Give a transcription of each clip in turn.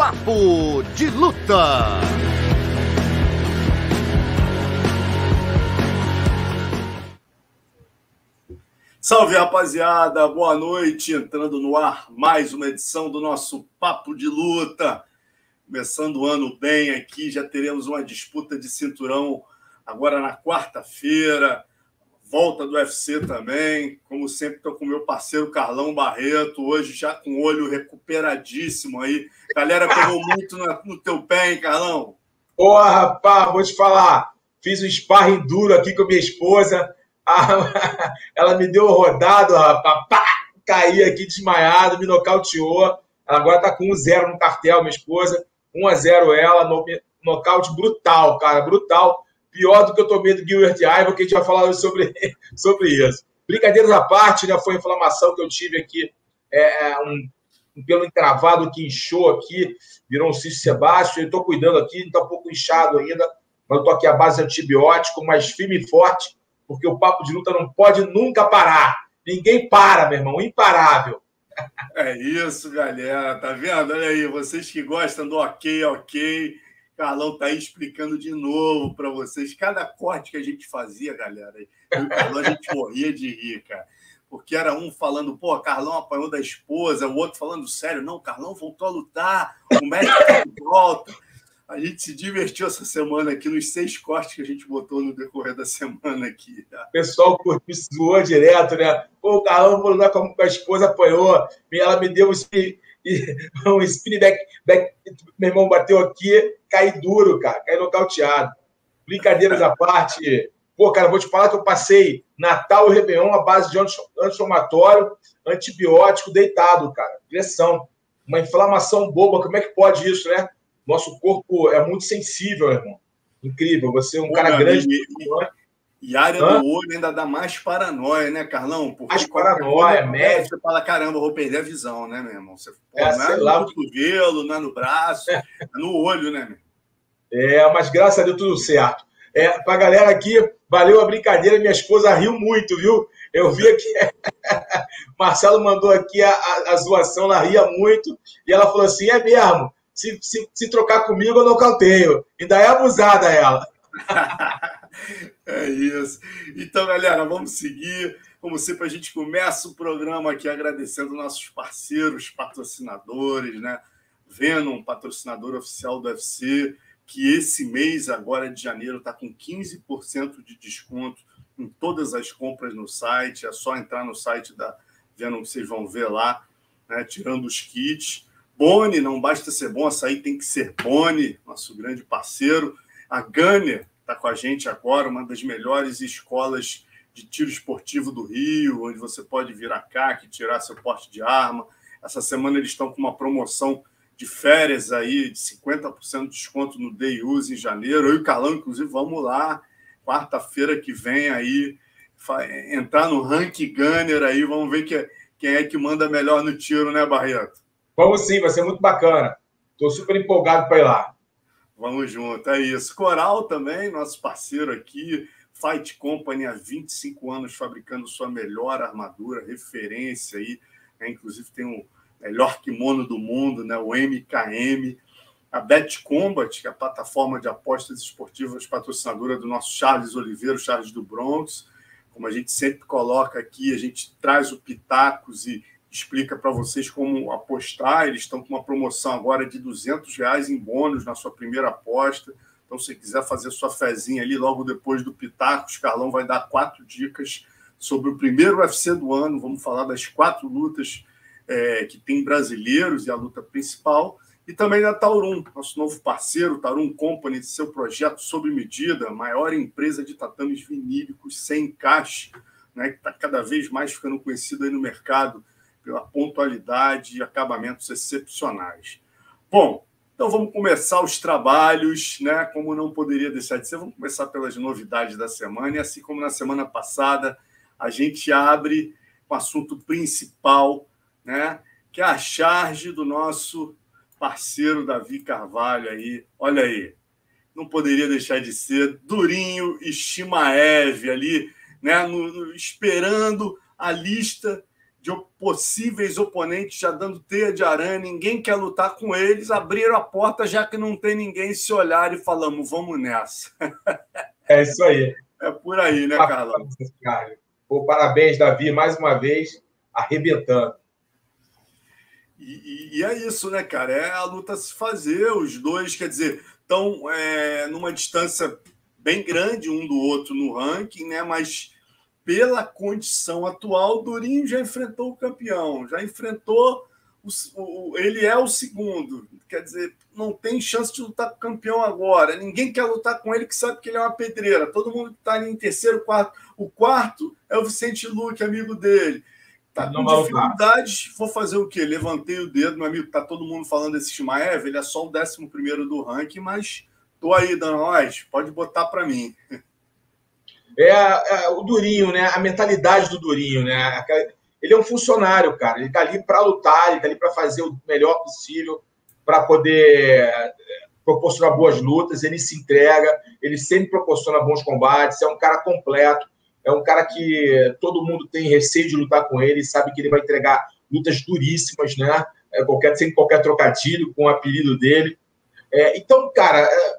Papo de Luta. Salve rapaziada, boa noite. Entrando no ar mais uma edição do nosso Papo de Luta. Começando o ano bem aqui, já teremos uma disputa de cinturão agora na quarta-feira. Volta do UFC também. Como sempre, estou com meu parceiro Carlão Barreto, hoje já com o olho recuperadíssimo aí. Galera pegou muito no teu pé, hein, Carlão? Porra, rapaz, vou te falar. Fiz um sparring duro aqui com minha esposa ela me deu rodado, rapaz, pá, caí aqui desmaiado, me nocauteou. Ela agora tá com 1-0 no cartel, minha esposa. 1x0 ela, no, nocaute brutal, cara, brutal. Pior do que eu tomei do Gilbert Ivo, que a gente vai falar sobre, sobre isso. Brincadeiras à parte, né? Foi inflamação que eu tive aqui, é, é um, um pelo encravado que inchou aqui, virou um cisto sebáceo. Eu tô cuidando aqui, está um pouco inchado ainda, mas eu tô aqui à base de antibiótico, mas firme e forte porque o papo de luta não pode nunca parar. Ninguém para, meu irmão, imparável. É isso, galera. Tá vendo? Olha aí, vocês que gostam do ok, ok. Carlão tá aí explicando de novo para vocês cada corte que a gente fazia, galera. E o Carlão a gente morria de rir, cara. Porque era um falando, pô, Carlão apanhou da esposa, o outro falando sério, não, Carlão voltou a lutar, o médico tá volta. A gente se divertiu essa semana aqui nos seis cortes que a gente botou no decorrer da semana aqui. Tá? O pessoal curtiu, zoou direto, né? Pô, o Carlão lá com a esposa apanhou, ela me deu um spin, um spin back, back, meu irmão bateu aqui, caí duro, cara, caí nocauteado. Brincadeiras à parte. Pô, cara, vou te falar que eu passei Natal e Réveillon à base de anti-inflamatório, antibiótico, deitado, cara. Pressão. Uma inflamação boba, como é que pode isso, né? Nosso corpo é muito sensível, irmão. Incrível. Você é um Pô, cara grande. E, e área Hã? do olho ainda dá mais paranoia, né, Carlão? Porque mais paranoia, médio. Você fala, caramba, vou perder a visão, né, meu irmão? Você, pô, é, não é no lá. cotovelo, não é no braço, é no olho, né, meu? É, mas graças a Deus tudo certo. É, pra galera aqui, valeu a brincadeira, minha esposa riu muito, viu? Eu vi aqui, Marcelo mandou aqui a, a, a zoação, ela ria muito, e ela falou assim: é mesmo, se, se, se trocar comigo, eu nocauteio. Ainda é abusada ela. é isso. Então, galera, vamos seguir. Como sempre, a gente começa o programa aqui agradecendo nossos parceiros, patrocinadores, né? Venom, patrocinador oficial do UFC, que esse mês, agora de janeiro, está com 15% de desconto em todas as compras no site. É só entrar no site da Venom que vocês vão ver lá, né? tirando os kits. Boni, não basta ser bom, açaí tem que ser Boni, nosso grande parceiro. A Gunner está com a gente agora, uma das melhores escolas de tiro esportivo do Rio, onde você pode vir a CAC, tirar seu porte de arma. Essa semana eles estão com uma promoção de férias aí, de 50% de desconto no Day Use em janeiro. Eu e o Carlão, inclusive, vamos lá, quarta-feira que vem aí, entrar no Rank Gunner aí, vamos ver quem é que manda melhor no tiro, né, Barreto? Vamos sim, vai ser muito bacana. Estou super empolgado para ir lá. Vamos junto, é isso. Coral também, nosso parceiro aqui. Fight Company há 25 anos fabricando sua melhor armadura, referência aí. Né? Inclusive tem o melhor kimono do mundo, né? o MKM. A Bet Combat, que é a plataforma de apostas esportivas patrocinadora do nosso Charles Oliveira, Charles do Bronx. Como a gente sempre coloca aqui, a gente traz o Pitacos e explica para vocês como apostar. Eles estão com uma promoção agora de 200 reais em bônus na sua primeira aposta. Então, se quiser fazer sua fezinha ali logo depois do Pitacos, Carlão vai dar quatro dicas sobre o primeiro UFC do ano. Vamos falar das quatro lutas é, que tem brasileiros e a luta principal. E também da Taurum, nosso novo parceiro, Taurum Company, seu projeto sob medida, maior empresa de tatames vinílicos sem encaixe, né, que está cada vez mais ficando conhecido aí no mercado pela pontualidade e acabamentos excepcionais. Bom, Então vamos começar os trabalhos, né? Como não poderia deixar de ser, vamos começar pelas novidades da semana. E assim como na semana passada, a gente abre o assunto principal, né? Que é a charge do nosso parceiro Davi Carvalho aí. Olha aí, não poderia deixar de ser Durinho e Shimaev ali, né? No, no, esperando a lista de possíveis oponentes já dando teia de aranha, ninguém quer lutar com eles, abriram a porta já que não tem ninguém, se olhar e falamos, vamos nessa. É isso aí. É por aí, né, Carlão? Pô, parabéns, Davi, mais uma vez, arrebentando. E, e, é isso, né, cara? É a luta se fazer, os dois, quer dizer, estão é, numa distância bem grande um do outro no ranking, né? Mas pela condição atual, Durinho já enfrentou o campeão, já enfrentou. O, o, ele é o segundo, quer dizer, não tem chance de lutar com o campeão agora. Ninguém quer lutar com ele que sabe que ele é uma pedreira. Todo mundo está em terceiro, quarto. O quarto é o Vicente Luque, amigo dele. Tá com dificuldades, vou fazer o quê? Levantei o dedo, meu amigo, tá todo mundo falando desse Shimaev, ele é só o décimo primeiro do ranking, mas tô aí, Danois, pode botar para mim. É, é, o Durinho, né? A mentalidade do Durinho, né? Ele é um funcionário, cara. Ele tá ali para lutar, ele tá ali para fazer o melhor possível, para poder é, proporcionar boas lutas. Ele se entrega, ele sempre proporciona bons combates. É um cara completo, é um cara que todo mundo tem receio de lutar com ele, sabe que ele vai entregar lutas duríssimas, né? É, qualquer, sem qualquer trocadilho com o apelido dele. É, então, cara, é,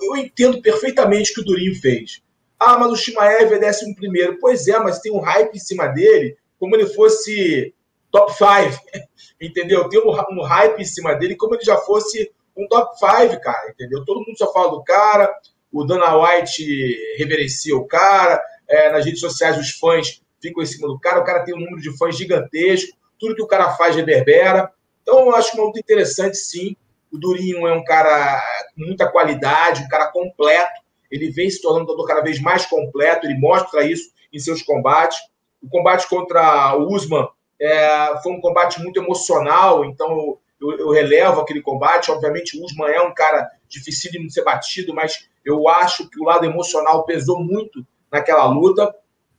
eu entendo perfeitamente o que o Durinho fez. Ah, mas o Shimaev é décimo primeiro. Pois é, mas tem um hype em cima dele, como ele fosse top 5. Entendeu? Tem um, um hype em cima dele, como ele já fosse um top 5, cara. Entendeu? Todo mundo só fala do cara. O Dana White reverencia o cara. É, nas redes sociais, os fãs ficam em cima do cara. O cara tem um número de fãs gigantesco. Tudo que o cara faz reverbera. Então, eu acho muito interessante, sim. O Durinho é um cara com muita qualidade, um cara completo ele vem se tornando um lutador cada vez mais completo, ele mostra isso em seus combates. O combate contra o Usman é, foi um combate muito emocional, então eu, eu, relevo aquele combate. Obviamente, o Usman é um cara difícil de ser batido, mas eu acho que o lado emocional pesou muito naquela luta.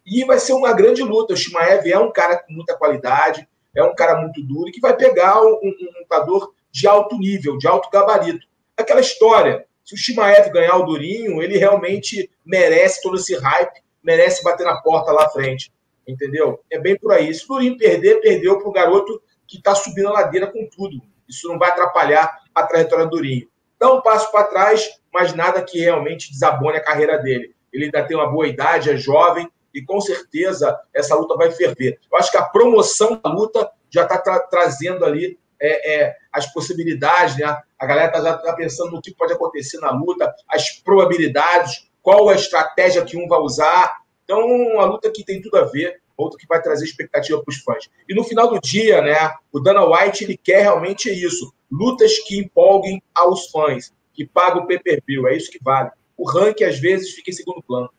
E vai ser uma grande luta. O Shimaev é um cara com muita qualidade, é um cara muito duro que vai pegar um, um lutador de alto nível, de alto gabarito. Aquela história, se o Shimaev ganhar o Durinho, ele realmente merece todo esse hype, merece bater na porta lá à frente. Entendeu? É bem por aí. Se o Durinho perder, perdeu para o garoto que está subindo a ladeira com tudo. Isso não vai atrapalhar a trajetória do Durinho. Dá um passo para trás, mas nada que realmente desabone a carreira dele. Ele ainda tem uma boa idade, é jovem, e com certeza essa luta vai ferver. Eu acho que a promoção da luta já está tra trazendo ali é, é, as possibilidades, né? A galera está tá pensando no que pode acontecer na luta, as probabilidades, qual a estratégia que um vai usar. Então, uma luta que tem tudo a ver, outra que vai trazer expectativa para os fãs. E no final do dia, né, o Dana White ele quer realmente isso, lutas que empolguem aos fãs, que pagam o pay-per-view, é isso que vale. O ranking às vezes fica em segundo plano.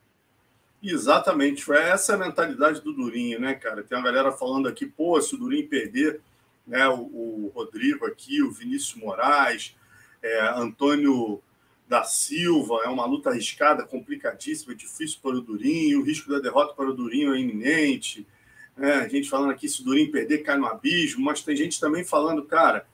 Exatamente, essa é a mentalidade do Durinho, né, cara? Tem uma galera falando aqui, pô, se o Durinho perder, né, o, o Rodrigo aqui, o Vinícius Moraes, é, Antônio da Silva, é uma luta arriscada, complicadíssima, difícil para o Durinho, o risco da derrota para o Durinho é iminente. Né? A gente falando aqui, se o Durinho perder, cai no abismo, mas tem gente também falando, cara,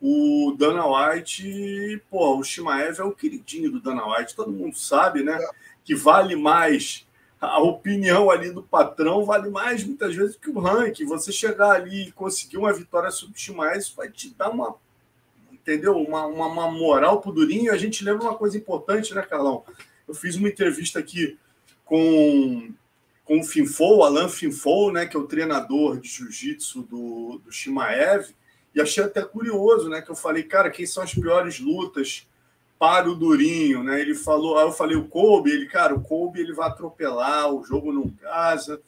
o Dana White, pô, o Shimaev é o queridinho do Dana White, todo mundo sabe, né? Que vale mais a opinião ali do patrão vale mais muitas vezes que o ranking. Você chegar ali e conseguir uma vitória sobre o Shimaev, isso vai te dar uma, entendeu? Uma, uma, uma moral pro Durinho. A gente lembra uma coisa importante, né, Carlão? Eu fiz uma entrevista aqui com, com o Finfou, Alan Finfou, né, que é o treinador de jiu-jitsu do, do Shimaev, e achei até curioso, né, que eu falei, cara, quem são as piores lutas para o Durinho, né? Ele falou, aí eu falei o Kobe, ele, cara, o Kobe ele vai atropelar, o jogo não casa.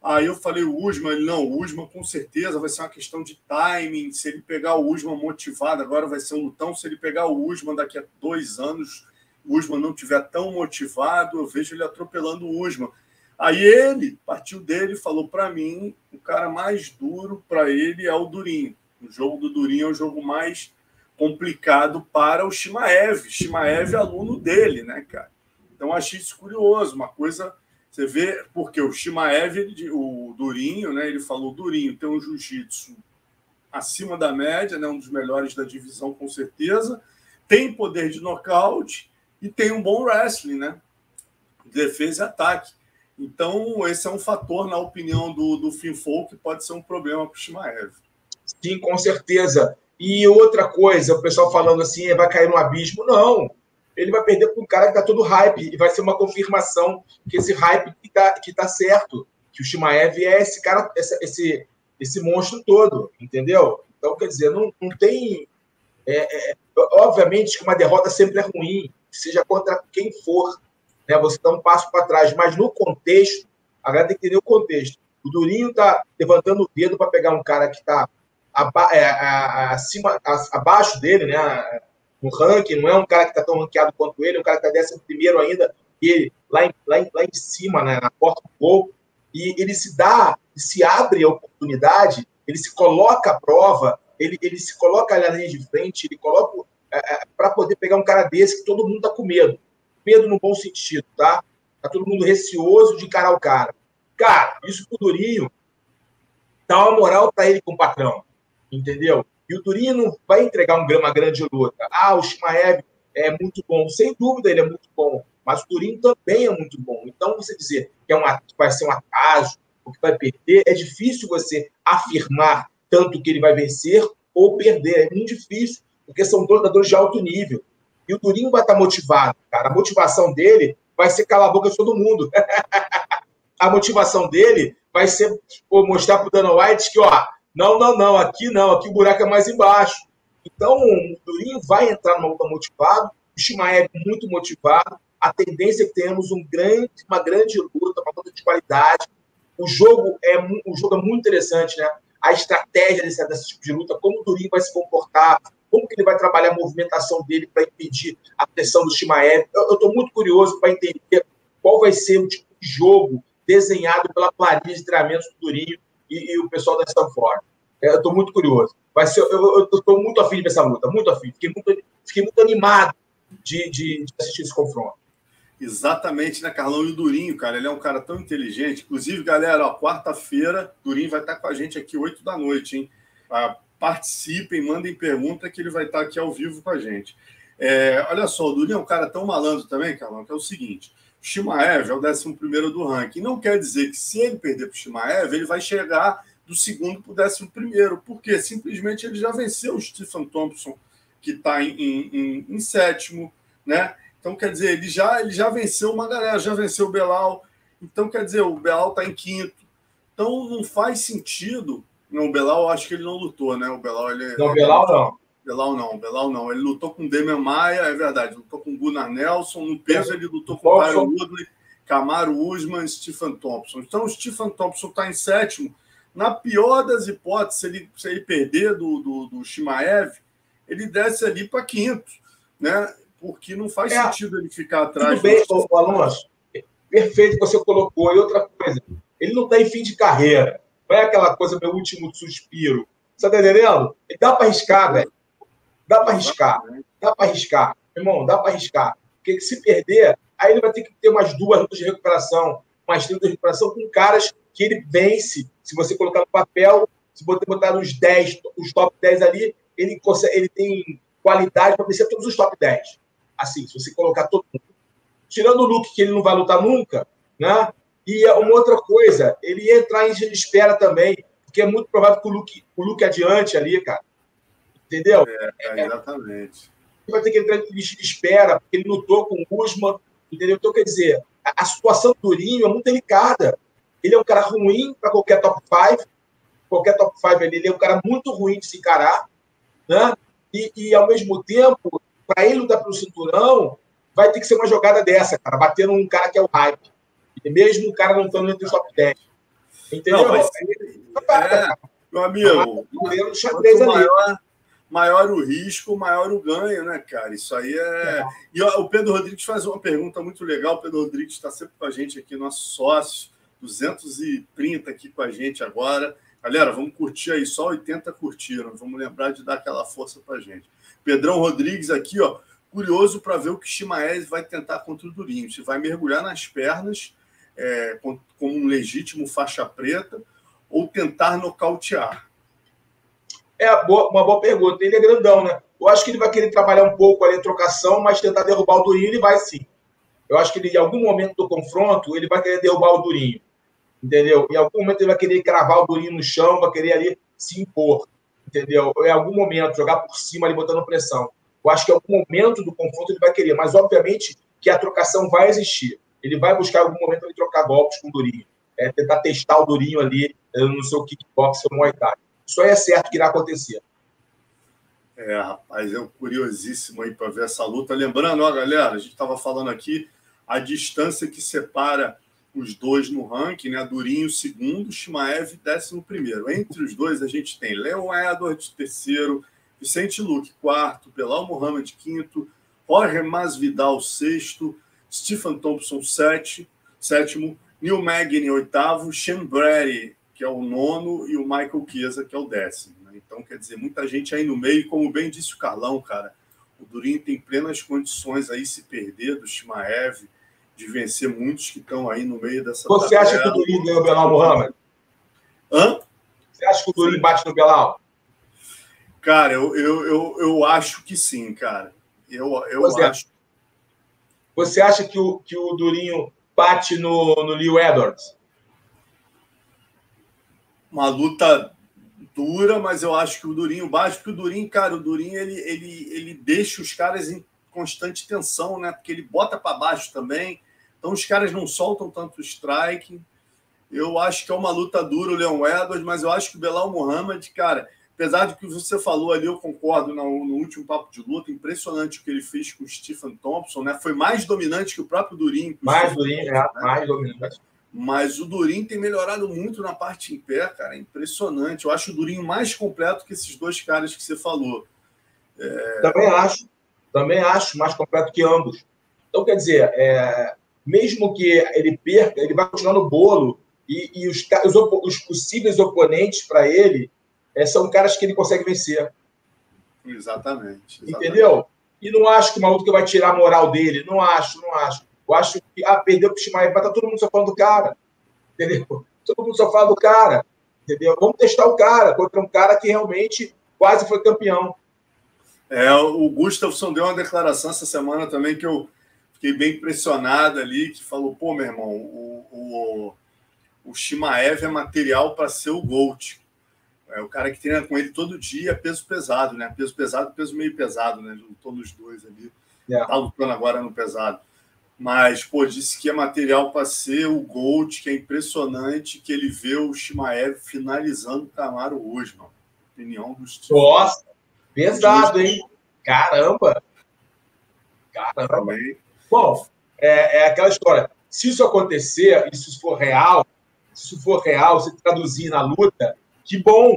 Aí eu falei o Usman, ele não, o Usman com certeza vai ser uma questão de timing. Se ele pegar o Usman motivado, agora vai ser um lutão. Se ele pegar o Usman daqui a dois anos, o Usman não tiver tão motivado, eu vejo ele atropelando o Usman. Aí ele partiu dele e falou para mim, o cara mais duro para ele é o Durinho. O jogo do Durinho é o jogo mais complicado para o Shimaev. Shimaev é aluno dele, né, cara? Então achei isso curioso, uma coisa. Você vê, porque o Shimaev, ele, o Durinho, né? Ele falou: Durinho tem um jiu-jitsu acima da média, né, um dos melhores da divisão, com certeza. Tem poder de nocaute e tem um bom wrestling, né? Defesa e ataque. Então, esse é um fator, na opinião do, do Finfol, que pode ser um problema para o Shimaev. Sim, com certeza. E outra coisa, o pessoal falando assim, vai cair no abismo. Não, ele vai perder para um cara que está todo hype e vai ser uma confirmação que esse hype que está que tá certo, que o Shimaev é esse cara, esse, esse, esse monstro todo, entendeu? Então, quer dizer, não, não tem... É, é, obviamente que uma derrota sempre é ruim, seja contra quem for, né? Você dá um passo para trás, mas no contexto, a galera tem que entender o contexto. O Durinho está levantando o dedo para pegar um cara que está é, acima, abaixo dele, né? No ranking, não é um cara que está tão ranqueado quanto ele, é um cara que está décimo primeiro ainda, ele lá em, lá em, lá em cima, né, na porta do gol, e ele se dá, se abre a oportunidade, ele se coloca à prova, ele, ele se coloca ali na linha de frente, ele coloca é, é para poder pegar um cara desse que todo mundo está com medo. Medo no bom sentido, tá? Tá todo mundo receoso de encarar o cara. Cara, isso pro Durinho dá uma moral para ele com o patrão entendeu? E o Durinho não vai entregar uma grande luta. Ah, o Shimaev é muito bom. Sem dúvida, ele é muito bom. Mas o Durinho também é muito bom. Então, você dizer que, é um, que vai ser um acaso, ou que vai perder, é difícil você afirmar tanto que ele vai vencer ou perder. É muito difícil, porque são lutadores de alto nível. E o Durinho vai estar motivado, cara. A motivação dele vai ser calar a boca de todo mundo. a motivação dele vai ser pô, mostrar pro Dana White que, ó, não, não, não, aqui não, aqui o buraco é mais embaixo. Então, o Durinho vai entrar numa luta motivado, o Shimaev muito motivado, a tendência é que tenhamos um grande, uma grande luta, uma luta de qualidade. O jogo é, o jogo é muito interessante, né? A estratégia desse, desse tipo de luta, como o Durinho vai se comportar, como que ele vai trabalhar a movimentação dele para impedir a pressão do Shimaev. Eu estou muito curioso para entender qual vai ser o tipo de jogo desenhado pela planilha de treinamentos do Durinho e, e o pessoal da Stanford. É, eu estou muito curioso. Vai ser, eu estou muito afim de ver essa luta, muito afim. Fiquei muito, fiquei muito animado de, de, de assistir esse confronto. Exatamente, né, Carlão? E o Durinho, cara, ele é um cara tão inteligente. Inclusive, galera, quarta-feira, Durinho vai estar com a gente aqui 8 da noite, hein? Ah, participem, mandem pergunta que ele vai estar aqui ao vivo com a gente. É, olha só, o Durinho é um cara tão malandro também, Carlão, que é o seguinte: Shimaev é o 11 do ranking. Não quer dizer que se ele perder para o Shimaev, ele vai chegar do segundo para o décimo primeiro. Porque simplesmente ele já venceu o Stephen Thompson, que está em, em, em, sétimo, né? Então, quer dizer, ele já, ele já venceu uma galera, já venceu o Belal. Então, quer dizer, o Belal está em quinto. Então, não faz sentido. Não, o Belal, acho que ele não lutou, né? O Belal, ele. Não, o Belal não. Belal não, Belal não. Ele lutou com Demian Maia, é verdade. Lutou com Gunnar Nelson. No peso, ele lutou com Byron Woodley, Camaro Usman, Stephen Thompson. Então, o Stephen Thompson está em sétimo na pior das hipóteses, se ele, se ele perder do, do, do Shimaev, ele desce ali para quinto, né? Porque não faz é, sentido ele ficar atrás. Tudo bem, do... Alonso. Perfeito que você colocou. E outra coisa, ele não está em fim de carreira. Não é aquela coisa, meu último suspiro. Você está entendendo? Dá para arriscar, velho. Dá para arriscar. Dá para arriscar. Irmão, dá para arriscar. Porque se perder, aí ele vai ter que ter umas duas lutas de recuperação, umas três de recuperação com caras que ele vence. Se você colocar no papel, se você botar nos 10, os top 10 ali, ele, consegue, ele tem qualidade para vencer todos os top 10. Assim, se você colocar todo mundo. Tirando o Luke, que ele não vai lutar nunca, né? E uma outra coisa, ele entrar em espera também, porque é muito provável que o Luke, o Luke adiante ali, cara. Entendeu? É, é, exatamente. Ele vai ter que entrar em espera, porque ele lutou com o Usman, entendeu? Então, quer dizer, a, a situação do Durinho é muito delicada. Ele é um cara ruim para qualquer top 5. Qualquer top 5 ali, ele é um cara muito ruim de se encarar. Né? E, e ao mesmo tempo, para ele lutar pelo cinturão, vai ter que ser uma jogada dessa, cara, batendo um cara que é o hype. E mesmo o cara não estando entre os top 10. Entendeu? Não, mas, é, meu amigo, quanto maior, maior o risco, maior o ganho, né, cara? Isso aí é. é. E ó, o Pedro Rodrigues faz uma pergunta muito legal. O Pedro Rodrigues está sempre com a gente aqui, nosso sócio. 230 aqui com a gente agora. Galera, vamos curtir aí, só 80 curtiram. Vamos lembrar de dar aquela força pra gente. Pedrão Rodrigues aqui, ó, curioso para ver o que Shimaez vai tentar contra o Durinho. Se vai mergulhar nas pernas é, como um legítimo faixa preta ou tentar nocautear. É uma boa pergunta. Ele é grandão, né? Eu acho que ele vai querer trabalhar um pouco ali em trocação, mas tentar derrubar o Durinho, ele vai sim. Eu acho que ele, em algum momento do confronto, ele vai querer derrubar o Durinho. Entendeu? Em algum momento ele vai querer cravar o Durinho no chão, vai querer ali se impor. Entendeu? Em algum momento, jogar por cima ali, botando pressão. Eu acho que em algum momento do confronto ele vai querer, mas obviamente que a trocação vai existir. Ele vai buscar em algum momento ele trocar golpes com o Durinho. É, tentar testar o Durinho ali eh, no seu kickbox ou Muay Thai. Isso aí é certo que irá acontecer. É, rapaz, é curiosíssimo aí para ver essa luta. Lembrando, ó, galera, a gente estava falando aqui a distância que separa os dois no ranking, né? Durinho segundo, Shimaev décimo primeiro. Entre os dois a gente tem Leon Edwards terceiro, Vicente Luque quarto, Belal Mohamed quinto, Jorge Masvidal sexto, Stephen Thompson sete, sétimo, Neil Magny oitavo, Sean Brady que é o nono e o Michael Chiesa que é o décimo. Então, quer dizer, muita gente aí no meio, como bem disse o Carlão, cara, o Durinho tem plenas condições aí se perder do Shimaev, de vencer muitos que estão aí no meio dessa. Você tabela. acha que o Durinho ganhou o Belal Mohamed? Hã? Você acha que o Durinho bate no Belal? Cara, eu, eu, eu, eu acho que sim, cara. Eu, eu Você acho. Você acha que o, que o Durinho bate no, no Leo Edwards? Uma luta dura, mas eu acho que o Durinho bate, porque o Durinho, cara, o Durinho ele, ele, ele deixa os caras em constante tensão, né? Porque ele bota para baixo também. Então os caras não soltam tanto strike. Eu acho que é uma luta dura o Leon Edwards, mas eu acho que o Belal Muhammad, cara, apesar do que você falou ali, eu concordo no, no, último papo de luta, impressionante o que ele fez com o Stephen Thompson, né? Foi mais dominante que o próprio Durinho. Mais Durinho, é, né? mais dominante. Mas o Durinho tem melhorado muito na parte em pé, cara. É impressionante. Eu acho o Durinho mais completo que esses dois caras que você falou. É... Também acho. Também acho mais completo que ambos. Então, quer dizer, é... mesmo que ele perca, ele vai continuar no bolo. E, e os, os, os, possíveis oponentes para ele é, são caras que ele consegue vencer. Exatamente, exatamente. Entendeu? E não acho que o maluco vai tirar a moral dele. Não acho, não acho. Eu acho que, ah, perdeu para o Shimaev, mas tá todo mundo só falando do cara. Entendeu? Todo mundo só fala do cara. Entendeu? Vamos testar o cara contra um cara que realmente quase foi campeão. É, o Gustafsson deu uma declaração essa semana também que eu fiquei bem impressionado ali, que falou, pô, meu irmão, o, o, o Shimaev é material para ser o Gold. É o cara que treina com ele todo dia, peso pesado, né? Peso pesado, peso meio pesado, né? Lutou nos dois ali. Yeah. Tá lutando agora no pesado. Mas, pô, disse que é material para ser o Gold, que é impressionante que ele vê o Shimaev finalizando o Camaro hoje, mano. Opinião dos Nossa, pesado, hein? Caramba! Caramba! Também. Bom, é, é aquela história. Se isso acontecer, e se isso for real, se isso for real, se traduzir na luta, que bom!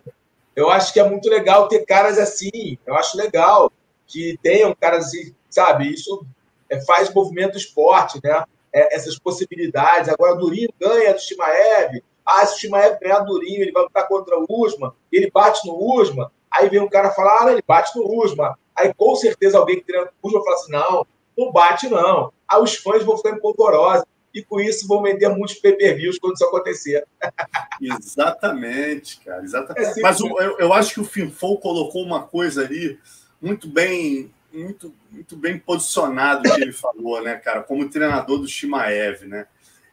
Eu acho que é muito legal ter caras assim. Eu acho legal que tenham caras assim, sabe? Isso é, faz movimento esporte, né? É, essas possibilidades. Agora, o Durinho ganha do Shimaev. Ah, se o Shimaev ganhar Durinho, ele vai lutar contra o Usman, ele bate no Usman. Aí vem um cara falar, ah, ele bate no Usman. Aí, com certeza, alguém que treina o Usman fala assim, não, não bate, não. Aí os fãs vão ficar empolvorosos e com isso vão vender muitos pay-per-views quando isso acontecer. Exatamente, cara. Exatamente. É Mas eu, eu, acho que o Finfou colocou uma coisa ali muito bem muito, muito bem posicionado que ele falou, né, cara, como treinador do Shimaev, né?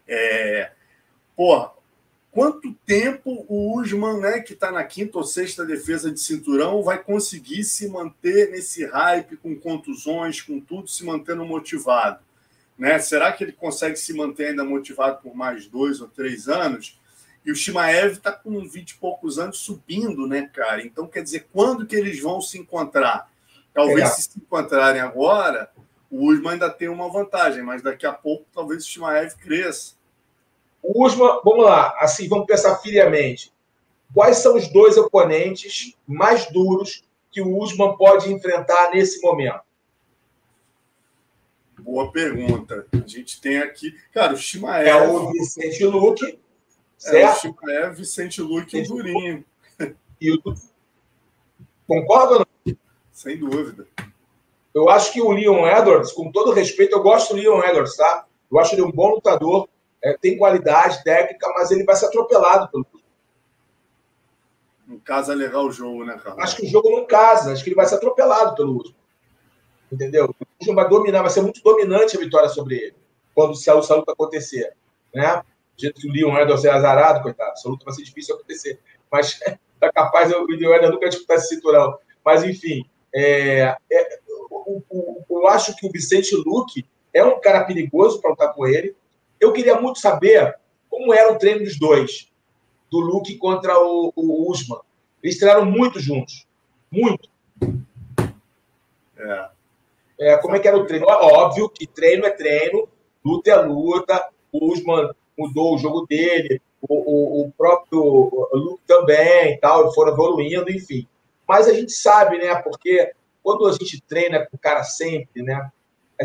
É, porra, quanto tempo o Usman, né, que está na quinta ou sexta defesa de cinturão, vai conseguir se manter nesse hype, com contusões, com tudo, se mantendo motivado? Né? Será que ele consegue se manter ainda motivado por mais dois ou três anos? E o Shimaev está com 20 e poucos anos subindo, né, cara? Então, quer dizer, quando que eles vão se encontrar? Talvez é. se se encontrarem agora, o Usman ainda tem uma vantagem, mas daqui a pouco talvez o Shimaev cresça. O Usman, vamos lá, assim, vamos pensar friamente. Quais são os dois oponentes mais duros que o Usman pode enfrentar nesse momento? Boa pergunta. A gente tem aqui, cara, o Shimaev. É o Vicente Luque Certo? É, é Vicente Luque e o Durinho. E o... Concorda ou não? Sem dúvida. Eu acho que o Leon Edwards, com todo respeito, eu gosto do Leon Edwards, tá? Eu acho ele um bom lutador, é, tem qualidade técnica, mas ele vai ser atropelado pelo Não casa legal o jogo, né, cara? Acho que o jogo não casa, acho que ele vai ser atropelado pelo Usman. Entendeu? O Usman vai dominar, vai ser muito dominante a vitória sobre ele, quando se a luta acontecer. Né? Do jeito que o Leon Edwards é azarado, coitado, essa luta vai ser difícil acontecer. Mas tá capaz o Leon Edwards nunca disputar esse cinturão. Mas, enfim, é, é, o, eu acho que o Vicente Luque é um cara perigoso para lutar com ele. Eu queria muito saber como era o treino dos dois, do Luke contra o, o Usman. Eles treinaram muito juntos. Muito. É. é. Como é que era o treino? Óbvio que treino é treino, luta é luta. O Usman mudou o jogo dele, o, o, o próprio Luke também, tal, foram evoluindo, enfim. Mas a gente sabe, né? Porque quando a gente treina com o cara sempre, né?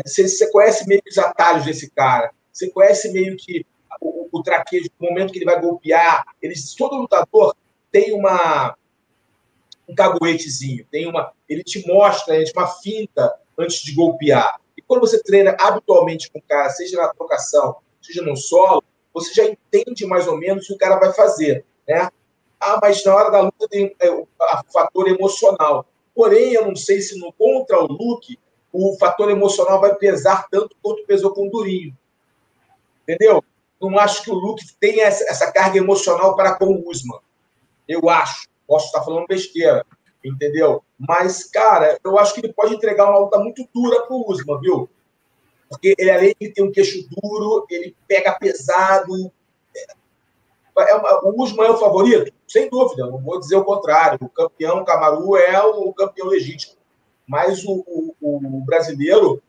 Você, você conhece meio que os atalhos desse cara. Você conhece meio que o, o traquejo, o momento que ele vai golpear. Ele, todo lutador tem uma um caguetezinho, tem uma, ele te mostra, ele uma finta antes de golpear. E quando você treina habitualmente com o cara, seja na trocação, seja no solo, você já entende mais ou menos o que o cara vai fazer, né? Ah, mas na hora da luta tem é, o fator emocional. Porém, eu não sei se no contra o Luke o fator emocional vai pesar tanto quanto pesou com o Durinho. Entendeu? Não acho que o Luke tenha essa, essa carga emocional para com o Usman. Eu acho. Posso estar falando besteira. Entendeu? Mas, cara, eu acho que ele pode entregar uma luta muito dura para o Usman, viu? Porque ele, além de ter um queixo duro, ele pega pesado, é uma, o Usman é o favorito? Sem dúvida, não vou dizer o contrário. O campeão Camaru é o campeão legítimo. Mas o, o, o brasileiro,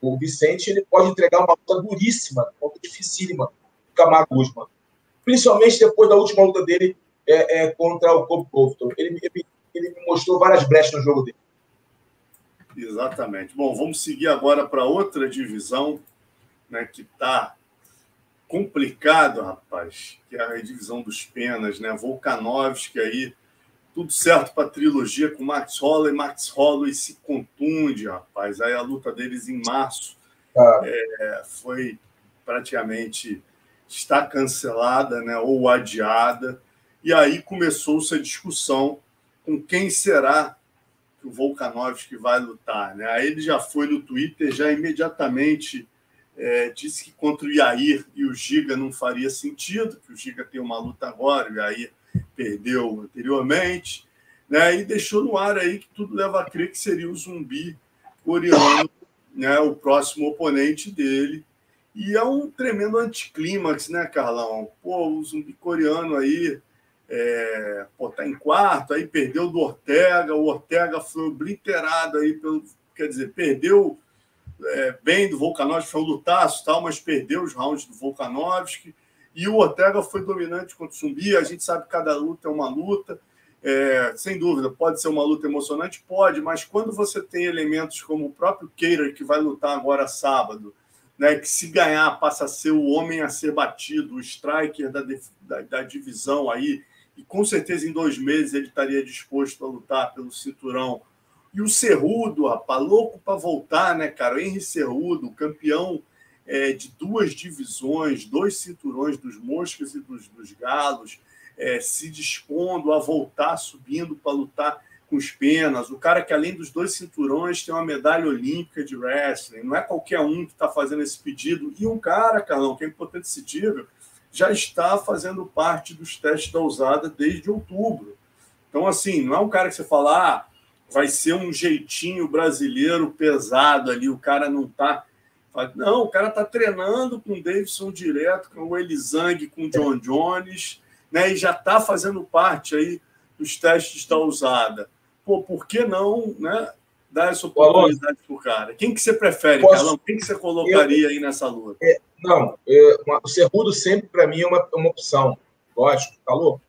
o Vicente, ele pode entregar uma luta duríssima, uma luta dificílima, o Camaru Usman. Principalmente depois da última luta dele é, é, contra o Cobb Covington. Ele, ele, ele me mostrou várias brechas no jogo dele. Exatamente. Bom, vamos seguir agora para outra divisão, né, que está complicado, rapaz, que é a divisão dos penas, né? Volkanovski aí, tudo certo para a trilogia com Max Holloway, Max Holloway se contunde, rapaz. Aí a luta deles em março ah. é, foi praticamente está cancelada, né? Ou adiada. E aí começou-se a discussão com quem será que o Volkanovski vai lutar, né? Aí ele já foi no Twitter, já imediatamente é, disse que contra o Yair e o Giga não faria sentido, que o Giga tem uma luta agora, o Yair perdeu anteriormente, né? e deixou no ar aí que tudo leva a crer que seria o zumbi coreano, né? o próximo oponente dele. E é um tremendo anticlímax, né, Carlão? Pô, o zumbi coreano aí é, pô, tá em quarto, aí perdeu do Ortega, o Ortega foi obliterado aí pelo. Quer dizer, perdeu é, bem do Volkanovski, foi um lutaço tal, mas perdeu os rounds do Volkanovski. E o Ortega foi dominante contra o Zumbi. A gente sabe que cada luta é uma luta. É, sem dúvida, pode ser uma luta emocionante? Pode, mas quando você tem elementos como o próprio Keirer, que vai lutar agora sábado, né, que se ganhar passa a ser o homem a ser batido, o striker da, da, da divisão aí, e com certeza em dois meses ele estaria disposto a lutar pelo cinturão e o Cerrudo, rapaz, louco para voltar, né, cara? O Henry Cerrudo, campeão é, de duas divisões, dois cinturões dos Moscas e dos, dos Galos, é, se dispondo a voltar, subindo para lutar com os penas. O cara que, além dos dois cinturões, tem uma medalha olímpica de wrestling. Não é qualquer um que está fazendo esse pedido. E um cara, Carlão, que é importante decidir, já está fazendo parte dos testes da usada desde outubro. Então, assim, não é um cara que você fala, ah, vai ser um jeitinho brasileiro pesado ali, o cara não tá. Não, o cara tá treinando com o Davidson direto, com o Elisang, com o John Jones, né? E já tá fazendo parte aí dos testes da usada. Pô, por que não, né? Dar essa oportunidade pro cara. Quem que você prefere, Posso... Carlão? Quem que você colocaria Eu... aí nessa luta? É, não, é, o Cerrudo sempre para mim é uma, uma opção. Lógico, falou.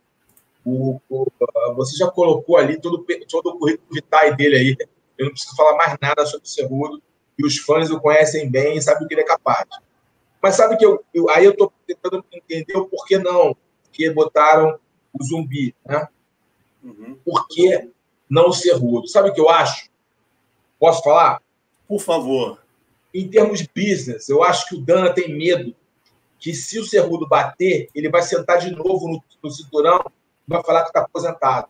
O, o, você já colocou ali todo, todo o currículo vitae dele aí. Eu não preciso falar mais nada sobre o Cerrudo. E os fãs o conhecem bem e sabem o que ele é capaz. Mas sabe que eu, eu aí eu estou tentando entender o porquê não. porque botaram o zumbi, né? Uhum. Por que não o Cerrudo? Sabe o que eu acho? Posso falar? Por favor. Em termos de business, eu acho que o Dana tem medo que se o Cerrudo bater, ele vai sentar de novo no, no cinturão vai falar que está aposentado.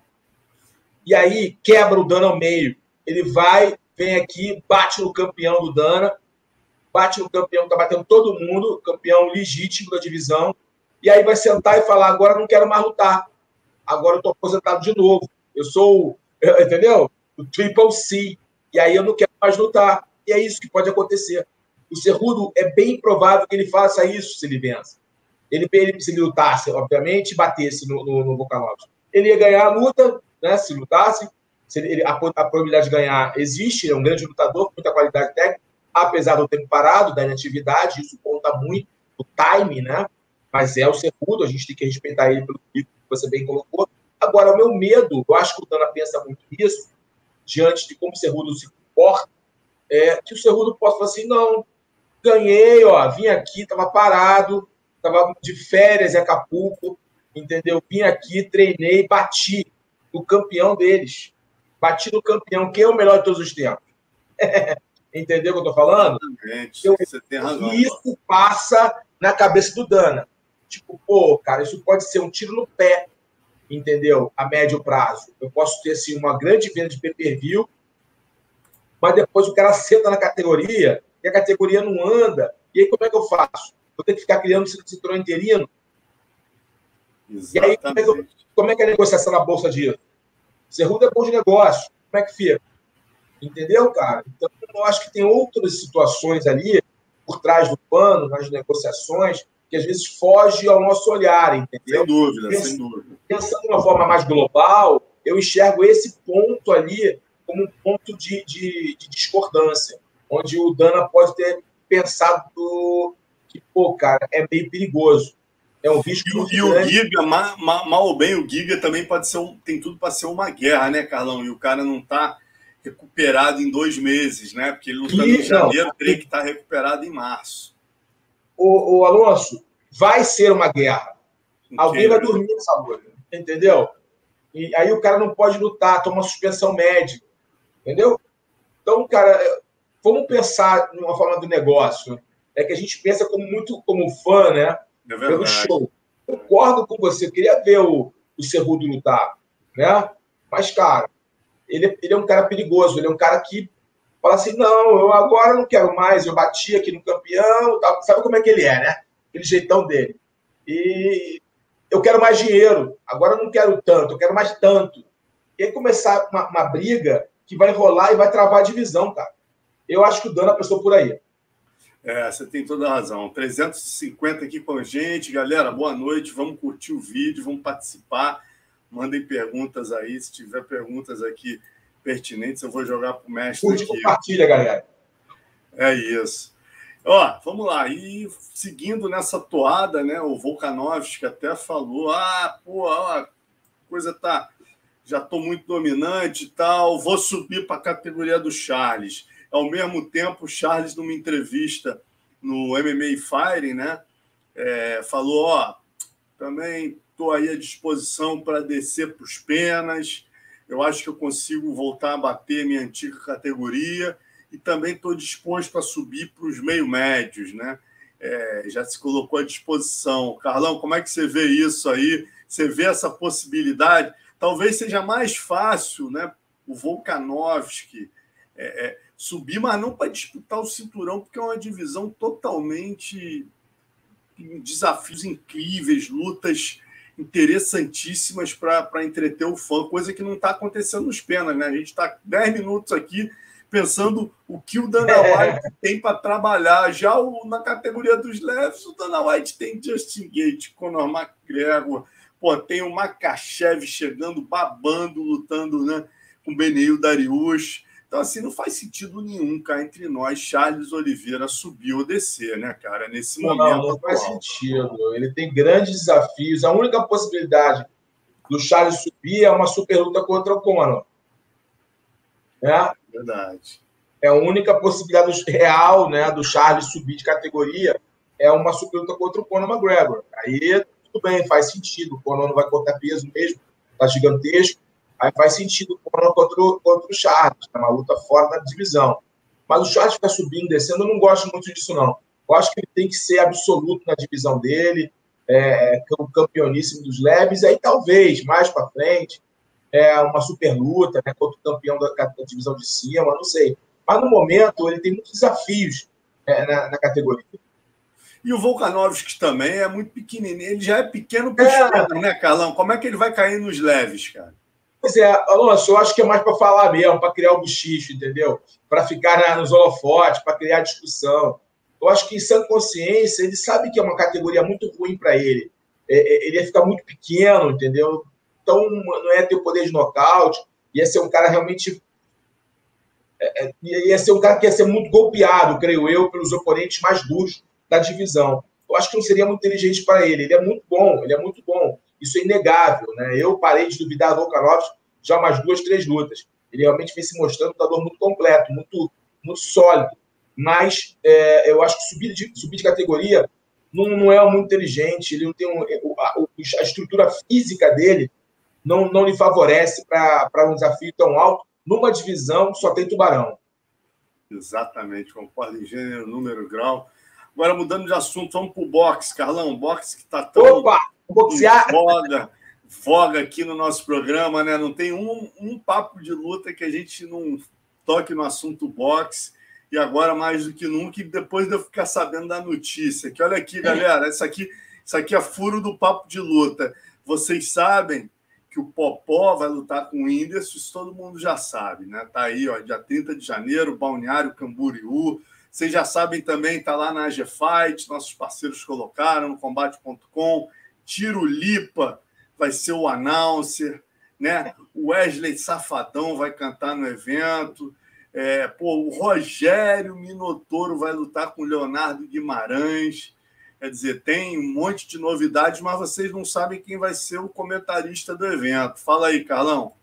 E aí quebra o Dana ao meio. Ele vai, vem aqui, bate no campeão do Dana, bate no campeão, está batendo todo mundo, campeão legítimo da divisão, e aí vai sentar e falar: agora não quero mais lutar. Agora eu estou aposentado de novo. Eu sou, entendeu? O Triple C. E aí eu não quero mais lutar. E é isso que pode acontecer. O Cerrudo é bem provável que ele faça isso se ele vença. Ele, ele se lutasse, obviamente, batesse no, no, no Volkanovski. Ele ia ganhar a luta, né, se lutasse. Se ele, a, a, probabilidade de ganhar existe, é um grande lutador, com muita qualidade técnica, apesar do tempo parado, da inatividade, isso conta muito, o time, né? Mas é o Cerrudo, a gente tem que respeitar ele pelo que você bem colocou. Agora, o meu medo, eu acho que o Dana pensa muito nisso, diante de como o Cerrudo se comporta, é que o Cerrudo possa falar assim, não, ganhei, ó, vim aqui, estava parado, estava de férias em Acapulco, entendeu? Vim aqui, treinei, bati no campeão deles. Bati no campeão, quem é o melhor de todos os tempos? entendeu o que eu estou falando? Exatamente, eu, você tem razão. E isso passa na cabeça do Dana. Tipo, pô, cara, isso pode ser um tiro no pé, entendeu? A médio prazo. Eu posso ter, assim, uma grande venda de pay-per-view, mas depois o cara senta na categoria e a categoria não anda. E aí como é que eu faço? Vou ter que ficar criando cinturão interino? Exatamente. E aí como é, que como é que é a negociação na bolsa disso? Cerrudo é bom de negócio. Como é que fica? Entendeu, cara? Então, eu acho que tem outras situações ali por trás do pano, nas negociações, que às vezes foge ao nosso olhar, entendeu? Sem dúvida, Pens, sem dúvida. Pensando de uma forma mais global, eu enxergo esse ponto ali como um ponto de, de, de discordância onde o Dana pode ter pensado que, pô, cara, é meio perigoso. É um risco. E, e o Giga, mal, mal ou bem, o Giga também pode ser um, tem tudo para ser uma guerra, né, Carlão? E o cara não está recuperado em dois meses, né? Porque ele lutando em janeiro, teria que estar tá recuperado em março. O, o Alonso, vai ser uma guerra. Alguém vai dormir nessa bolha, entendeu? E aí o cara não pode lutar, toma suspensão médica, entendeu? Então, cara, vamos pensar numa forma do negócio. É que a gente pensa como muito como fã, né? É pelo show. Concordo com você, eu queria ver o, o Cerrudo lutar, né? Mas, cara, ele, ele é um cara perigoso, ele é um cara que fala assim: não, eu agora não quero mais, eu bati aqui no campeão, tá? sabe como é que ele é, né? Aquele jeitão dele. E eu quero mais dinheiro, agora eu não quero tanto, eu quero mais tanto. E aí começar uma, uma briga que vai rolar e vai travar a divisão, cara. Eu acho que o Dana passou por aí. É, você tem toda a razão. 350 aqui com a gente. Galera, boa noite. Vamos curtir o vídeo, vamos participar. Mandem perguntas aí. Se tiver perguntas aqui pertinentes, eu vou jogar para o mestre. Curte aqui. compartilha, galera. É isso. Ó, vamos lá. E seguindo nessa toada, né? O Volkanovski até falou: ah, pô, ó, a coisa tá. Já estou muito dominante e tal. Vou subir para a categoria do Charles. Ao mesmo tempo, Charles, numa entrevista no MMA Firing, né, é, falou: Ó, também estou aí à disposição para descer para os penas. Eu acho que eu consigo voltar a bater minha antiga categoria e também estou disposto a subir para os meio médios, né? É, já se colocou à disposição. Carlão, como é que você vê isso aí? Você vê essa possibilidade? Talvez seja mais fácil, né? O Volkanovski é, é, subir, mas não para disputar o cinturão, porque é uma divisão totalmente desafios incríveis, lutas interessantíssimas para entreter o fã, coisa que não está acontecendo nos penas, né? A gente está 10 minutos aqui pensando o que o Dana White tem para trabalhar. Já o, na categoria dos leves, o Dana White tem Justin Gate, Conor McGregor, pô, tem o Makachev chegando, babando, lutando né, com o Benil Darius. Então, assim, não faz sentido nenhum cá entre nós, Charles Oliveira subir ou descer, né, cara, nesse não, momento. Não, não faz sentido. Ele tem grandes desafios. A única possibilidade do Charles subir é uma super luta contra o Conor. Né? Verdade. É a única possibilidade real né, do Charles subir de categoria é uma super luta contra o Conor McGregor. Aí tudo bem, faz sentido. O Conor não vai cortar peso mesmo, tá gigantesco. Aí faz sentido contra, o, contra o Charles, é uma luta fora da divisão. Mas o Charles ficar subindo, descendo, eu não gosto muito disso, não. Eu acho que ele tem que ser absoluto na divisão dele, é, o campeoníssimo dos leves, aí talvez, mais para frente, é uma super luta né, contra o campeão da, da, divisão de cima, não sei. Mas no momento ele tem muitos desafios é, na, na, categoria. E o Volkanovski também é muito pequenininho, ele já é pequeno para é. né, Carlão? Como é que ele vai cair nos leves, cara? Pois é, Alonso, eu acho que é mais para falar mesmo, para criar o um entendeu? Para ficar na, nos holofotes, para criar discussão. Eu acho que em sã consciência, ele sabe que é uma categoria muito ruim para ele. É, é, ele ia ficar muito pequeno, entendeu? Então, não ia ter o poder de nocaute, ia ser um cara realmente. É, é ia ser um cara que ia ser muito golpeado, creio eu, pelos oponentes mais duros da divisão. Eu acho que não seria muito inteligente para ele. Ele é muito bom, ele é muito bom. Isso é inegável. Né? Eu parei de duvidar do Volkanovski já umas duas, três lutas. Ele realmente vem se mostrando um lutador muito completo, muito, muito sólido mas é, eu acho que subir de, subir de categoria não, não é muito inteligente, ele não tem um, a, a, estrutura física dele não, não lhe favorece para um desafio tão alto. Numa divisão só tem tubarão. Exatamente, concordo em gênero, número, grau. Agora, mudando de assunto, vamos para o boxe, Carlão. Boxe que está tão Opa, boxear. Voga, voga aqui no nosso programa, né? Não tem um, um papo de luta que a gente não toque no assunto boxe e agora mais do que nunca, e depois de eu ficar sabendo da notícia. Que olha aqui, galera, isso aqui, isso aqui é furo do papo de luta. Vocês sabem que o Popó vai lutar com o Whindersson, isso todo mundo já sabe, né? Tá aí, ó, dia 30 de janeiro, Balneário Camboriú. Vocês já sabem também, tá lá na AG Fight, nossos parceiros colocaram no combate.com. Tiro Lipa vai ser o announcer, né? O Wesley Safadão vai cantar no evento. É, pô, o Rogério Minotouro vai lutar com o Leonardo Guimarães. Quer dizer, tem um monte de novidades, mas vocês não sabem quem vai ser o comentarista do evento. Fala aí, Carlão.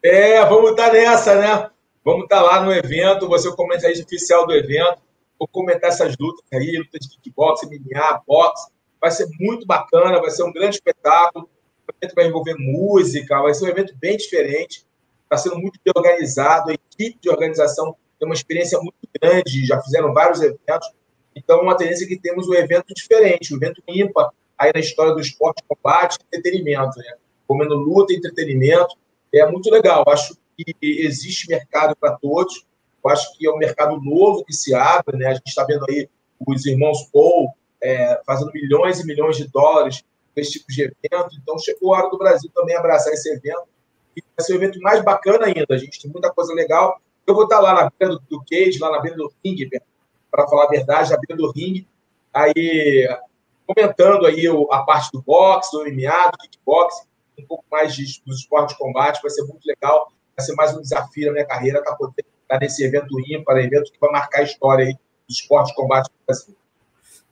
É, vamos estar nessa, né? Vamos estar lá no evento, você é o comentarista oficial do evento. Vou comentar essas lutas aí, lutas de kickbox, MMA, boxe. Vai ser muito bacana, vai ser um grande espetáculo. O evento vai envolver música, vai ser um evento bem diferente está sendo muito bem organizado, a equipe de organização tem uma experiência muito grande, já fizeram vários eventos, então uma tendência é que temos um evento diferente, um evento ímpar aí na história do esporte, combate entretenimento, né? comendo luta entretenimento, é muito legal, acho que existe mercado para todos, eu acho que é um mercado novo que se abre, né? a gente está vendo aí os irmãos Paul é, fazendo milhões e milhões de dólares com esse tipo de evento, então chegou a hora do Brasil também abraçar esse evento, vai ser o evento mais bacana ainda. A gente tem muita coisa legal. Eu vou estar lá na beira do, do cage, lá na beira do ringue, para falar a verdade, na beira do ringue, aí comentando aí o, a parte do boxe, do MMA, do kickbox, um pouco mais de, dos esportes de combate, vai ser muito legal. Vai ser mais um desafio na minha carreira para poder estar nesse evento ímpar, evento que vai marcar a história aí do esporte de combate no Brasil.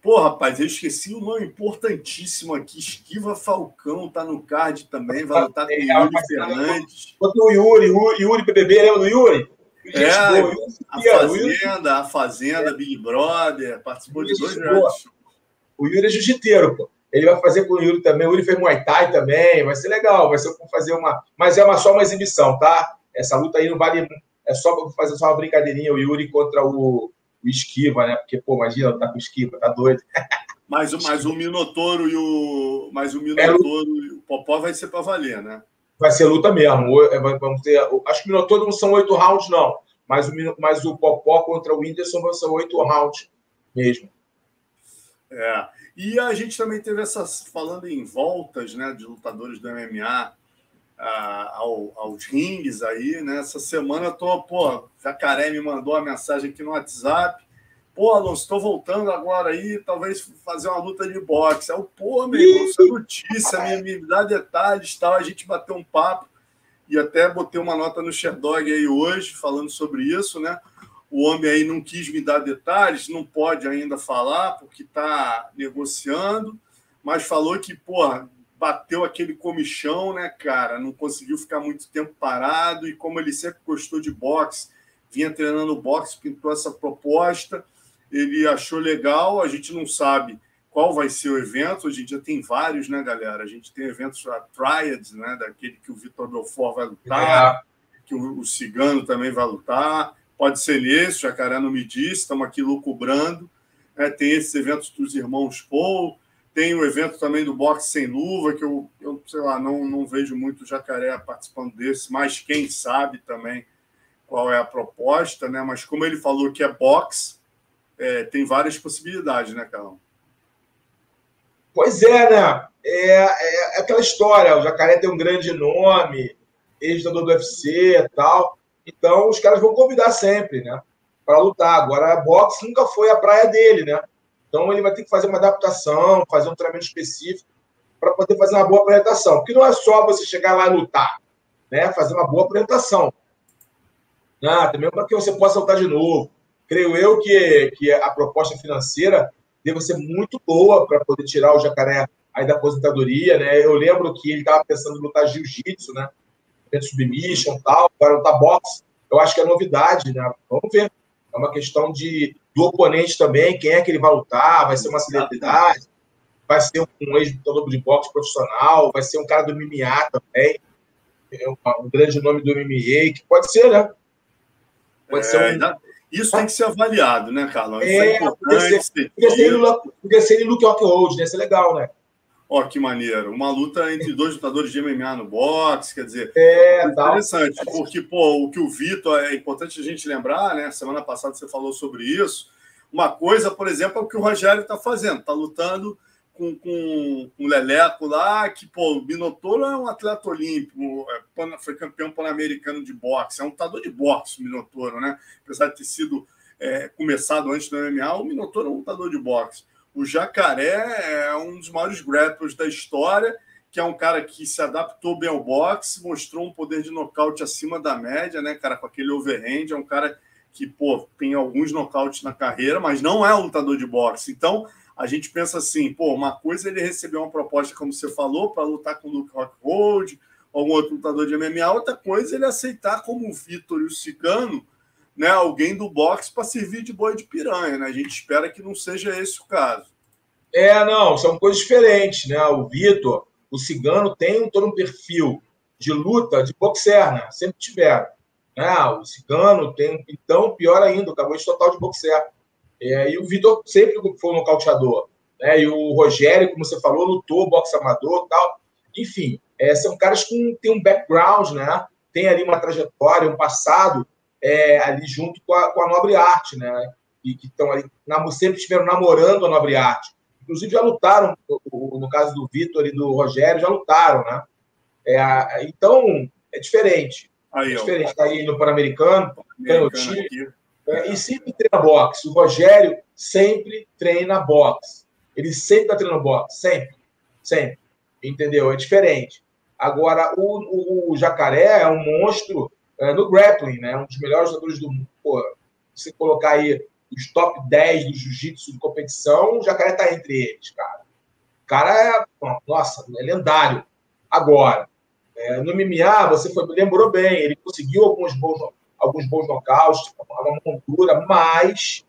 Pô, rapaz, eu esqueci um nome importantíssimo aqui. Esquiva Falcão tá no card também, vai lutar com o Yuri Fernandes. O Yuri, Yuri, Yuri BBB, lembra do Yuri? É, a Fazenda, a Fazenda, Big Brother, participou de dois jogos. O Yuri é jiu-jiteiro, pô. Ele vai fazer com o Yuri também. O Yuri fez Muay Thai também. Vai ser legal. Vai ser fazer uma. Mas é uma, só uma exibição, tá? Essa luta aí não vale. É só fazer só uma brincadeirinha. O Yuri contra o, o Esquiva, né? Porque, pô, imagina, tá com o Esquiva, tá doido. Mas, mas o Minotouro e o. Mas o Minotouro é, e o Popó vai ser para valer, né? Vai ser luta mesmo. É, vamos ter, acho que o Minotouro não são oito rounds, não. Mas o, mas o Popó contra o Whindersson vão ser oito rounds mesmo. É. E a gente também teve essas. Falando em voltas, né? De lutadores do MMA. Ao, aos rings aí, né? Essa semana eu tô, pô, Jacaré me mandou uma mensagem aqui no WhatsApp Pô, Alonso, estou voltando agora aí, talvez fazer uma luta de boxe. Aí, pô, meu irmão, isso é notícia, me, me dá detalhes tal. A gente bateu um papo e até botei uma nota no Sherdog aí hoje, falando sobre isso, né? O homem aí não quis me dar detalhes, não pode ainda falar, porque está negociando, mas falou que, pô, bateu aquele comichão, né, cara? Não conseguiu ficar muito tempo parado, e como ele sempre gostou de boxe, vinha treinando boxe, pintou essa proposta ele achou legal, a gente não sabe qual vai ser o evento. Hoje em dia tem vários, né, galera? A gente tem eventos a Triads, né? Daquele que o Vitor Belfort vai lutar, é. que o, o, Cigano também vai lutar. Pode ser nesse, Jacaré não me disse, estamos aqui lucubrando. É, tem esses eventos dos irmãos Paul, tem o evento também do boxe sem luva, que eu, eu sei lá, não, não vejo muito Jacaré participando desse, mas quem sabe também qual é a proposta, né? Mas como ele falou que é boxe, é, tem várias possibilidades, né, Carlão? Pois é, né? É, é, aquela história, o Jacaré tem um grande nome, ex-jogador do UFC e tal, então os caras vão convidar sempre, né? Para lutar. Agora, boxe nunca foi a praia dele, né? Então ele vai ter que fazer uma adaptação, fazer um treinamento específico para poder fazer uma boa apresentação. Porque não é só você chegar lá e lutar, né? Fazer uma boa apresentação. Ah, também para que você possa lutar de novo. Creio eu que, que a proposta financeira deve ser muito boa para poder tirar o jacaré aí da aposentadoria, né? Eu lembro que ele estava pensando em lutar jiu-jitsu, né? Submission tal, para lutar boxe. Eu acho que é novidade, né? Vamos ver. É uma questão de, do oponente também, quem é que ele vai lutar, vai ser uma celebridade, vai ser um ex-lutador de boxe profissional, vai ser um cara do MMA também, um, grande nome do MMA, que pode ser, né? Pode é, ser um... Isso tem que ser avaliado, né, Carlos? Isso é, é importante. Podia ser ele Luke Rockhold, né? Isso é legal, né? Ó, que maneiro. Uma luta entre dois lutadores de MMA no boxe, quer dizer, é, é interessante, porque pô, o que o Vitor é importante a gente lembrar, né? Semana passada você falou sobre isso. Uma coisa, por exemplo, é o que o Rogério está fazendo, está lutando com, com, o Leleco lá, que pô, o Minotouro é um atleta olímpico, é, foi campeão pan-americano de boxe, é um lutador de boxe, o Minotouro, né? Apesar de ter sido é, começado antes do MMA, o Minotouro é um lutador de boxe. O Jacaré é um dos maiores grapplers da história, que é um cara que se adaptou bem ao boxe, mostrou um poder de nocaute acima da média, né, cara, com aquele overhand, é um cara que, pô, tem alguns nocautes na carreira, mas não é um lutador de boxe. Então, a gente pensa assim, pô, uma coisa é ele receber uma proposta, como você falou, para lutar com o Luke Rockhold, algum outro lutador de MMA, outra coisa é ele aceitar como o Vitor e o Cigano né, alguém do boxe para servir de boi de piranha. Né? A gente espera que não seja esse o caso. É, não, são coisas diferentes. Né? O Vitor, o Cigano, tem todo um perfil de luta de boxer, né? sempre tiveram. Né? O Cigano tem, então, pior ainda, acabou de total de boxer. É, e o Vitor sempre foi um nocauteador. Né? E o Rogério, como você falou, lutou boxe amador tal. Enfim, é, são caras que têm um background, né? tem ali uma trajetória, um passado é, ali junto com a, com a, Nobre Arte, né? E que estão ali, sempre estiveram namorando a Nobre Arte. Inclusive já lutaram, no caso do Vitor e do Rogério, já lutaram, né? É, então, é diferente. Aí, é diferente. Está aí no Pan-Americano, canhotinho. É, e sempre treina boxe. O Rogério sempre treina boxe. Ele sempre está treinando boxe, sempre. Sempre. Entendeu? É diferente. Agora, o, o, o Jacaré é um monstro é, no grappling, né? Um dos melhores jogadores do mundo. Pô, você colocar aí os top 10 do jiu-jitsu de competição, o Jacaré tá entre eles, cara. O cara é, nossa, é lendário. Agora, é, no MMA, você foi, lembrou bem, ele conseguiu alguns bons, alguns bons nocautes, uma montura, mas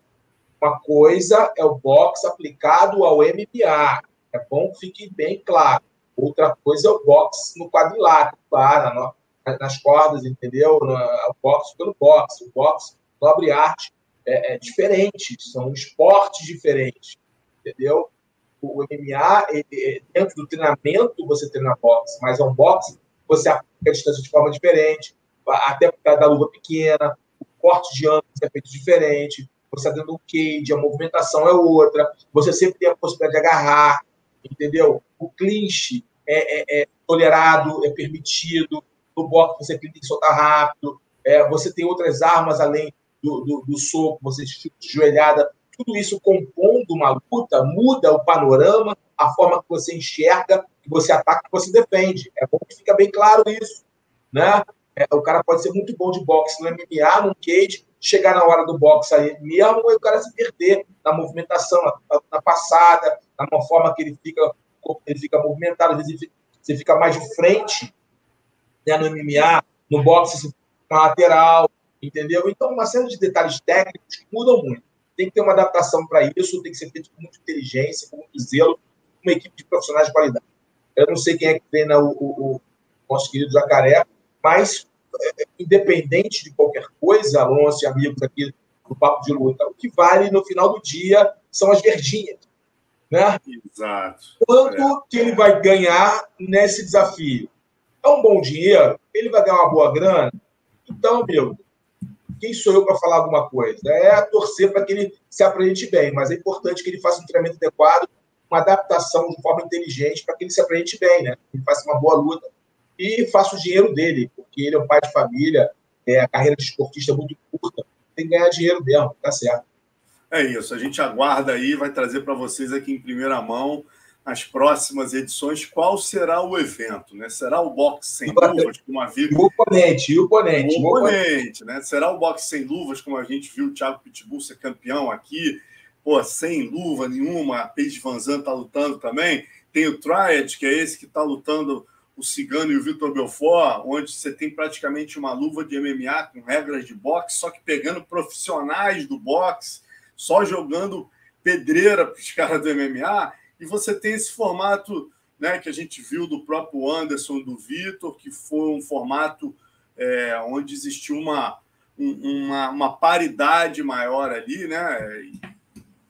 uma coisa é o boxe aplicado ao MMA. É bom que fique bem claro. Outra coisa é o boxe no quadrilátero, para, nas cordas, entendeu? O boxe pelo boxe. O boxe, nobre arte, é, é, diferente, são esportes diferentes, entendeu? O MMA, ele, dentro do treinamento, você treina boxe, mas é um boxe você aplica a distância de forma diferente, até por causa da luva pequena, o corte de ângulo é feito diferente, você está dentro do cage, a movimentação é outra, você sempre tem a possibilidade de agarrar, entendeu? O clinch é, é, é tolerado, é permitido, no boxe você tem que soltar rápido, é, você tem outras armas além do, do, do soco, você joelhada, tudo isso compondo uma luta muda o panorama, a forma que você enxerga, que você ataca, que você defende. É bom que fica bem claro isso, né? É, o cara pode ser muito bom de boxe no MMA, no cage, chegar na hora do boxe aí mesmo, e o cara se perder na movimentação, na, na passada, na forma que ele fica, ele fica movimentado, às vezes você fica mais de frente né, no MMA, no boxe na lateral, entendeu? Então, uma série de detalhes técnicos que mudam muito. tem que ter uma adaptação para isso, tem que ser feito com muita inteligência, com muito zelo, uma equipe de profissionais de qualidade. Eu não sei quem é que treina o, o, o nosso querido Jacaré, mas, é, independente de qualquer coisa, Alonso e amigos aqui do Papo de Luta, o que vale no final do dia são as verdinhas. Né? Exato. Quanto é. que ele vai ganhar nesse desafio? É um bom dinheiro? Ele vai ganhar uma boa grana? Então, meu, quem sou eu para falar alguma coisa? É torcer para que ele se apresente bem, mas é importante que ele faça um treinamento adequado, uma adaptação de forma inteligente para que ele se apresente bem, né? Ele faça uma boa luta e faça o dinheiro dele, porque ele é um pai de família, é, a carreira de esportista é muito curta, tem que ganhar dinheiro mesmo, tá certo. É isso, a gente aguarda aí, vai trazer para vocês aqui em primeira mão nas próximas edições qual será o evento, né? Será o boxe sem luvas, como a. O oponente, o oponente. O oponente, né? Será o boxe sem luvas, como a gente viu o Thiago Pitbull ser campeão aqui, pô, sem luva nenhuma, a Paige Van Zandt tá lutando também, tem o Triad, que é esse que está lutando o Cigano e o Vitor Belfort, onde você tem praticamente uma luva de MMA com regras de boxe, só que pegando profissionais do boxe, só jogando pedreira para os caras do MMA, e você tem esse formato né, que a gente viu do próprio Anderson, do Vitor, que foi um formato é, onde existiu uma, uma, uma, paridade maior ali, né? E,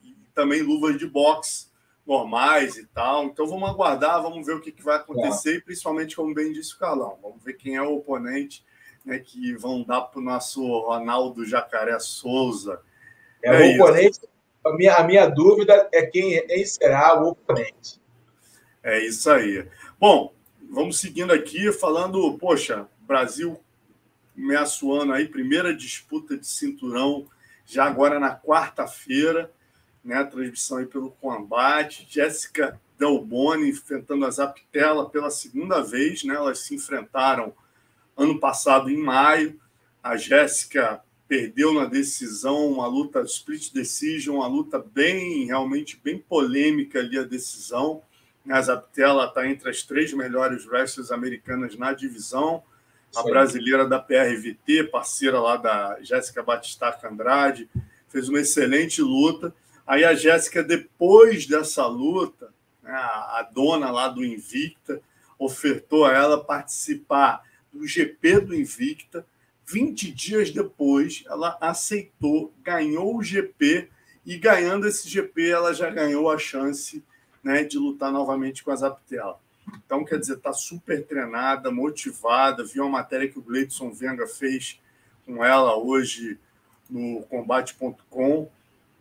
e, também luvas de boxe normais e tal. Então vamos aguardar, vamos ver o que, que vai acontecer, é. e principalmente, como bem disse o Carlão, vamos ver quem é o oponente né, que vão dar para o nosso Ronaldo Jacaré Souza. É, é o oponente a minha, a minha dúvida é quem, quem será o oponente. É isso aí. Bom, vamos seguindo aqui, falando, poxa, Brasil começa o ano aí, primeira disputa de cinturão, já agora na quarta-feira, né? Transmissão aí pelo combate. Jéssica Delboni enfrentando a Zaptela pela segunda vez, né? Elas se enfrentaram ano passado, em maio. A Jéssica perdeu na decisão, uma luta split decision, uma luta bem, realmente bem polêmica ali a decisão. A Zaptela está entre as três melhores wrestlers americanas na divisão. A Sim. brasileira da PRVT, parceira lá da Jéssica Batistaca Andrade, fez uma excelente luta. Aí a Jéssica, depois dessa luta, né, a dona lá do Invicta ofertou a ela participar do GP do Invicta, 20 dias depois, ela aceitou, ganhou o GP e ganhando esse GP, ela já ganhou a chance né, de lutar novamente com a Zaptela. Então, quer dizer, está super treinada, motivada. Viu a matéria que o Gleidson Venga fez com ela hoje no combate.com